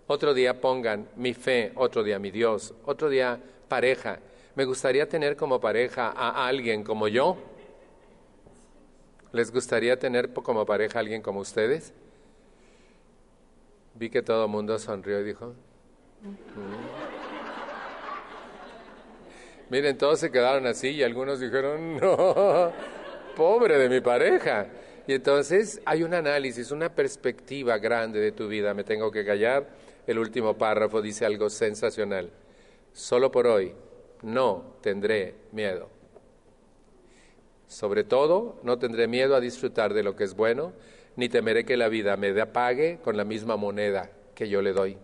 Otro día pongan mi fe, otro día mi Dios, otro día pareja. Me gustaría tener como pareja a alguien como yo. ¿Les gustaría tener como pareja a alguien como ustedes? Vi que todo el mundo sonrió y dijo. Mm". Miren, todos se quedaron así y algunos dijeron, no, pobre de mi pareja. Y entonces hay un análisis, una perspectiva grande de tu vida. Me tengo que callar el último párrafo dice algo sensacional. Solo por hoy no tendré miedo. Sobre todo, no tendré miedo a disfrutar de lo que es bueno, ni temeré que la vida me pague con la misma moneda que yo le doy.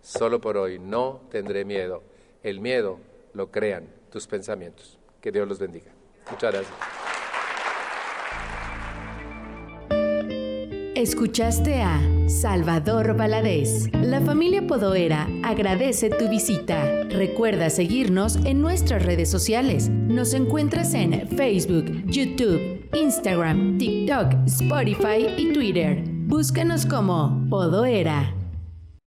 Solo por hoy no tendré miedo. El miedo lo crean tus pensamientos. Que Dios los bendiga. Muchas gracias. Escuchaste a Salvador Valadez. La familia Podoera agradece tu visita. Recuerda seguirnos en nuestras redes sociales. Nos encuentras en Facebook, YouTube, Instagram, TikTok, Spotify y Twitter. Búscanos como Podoera.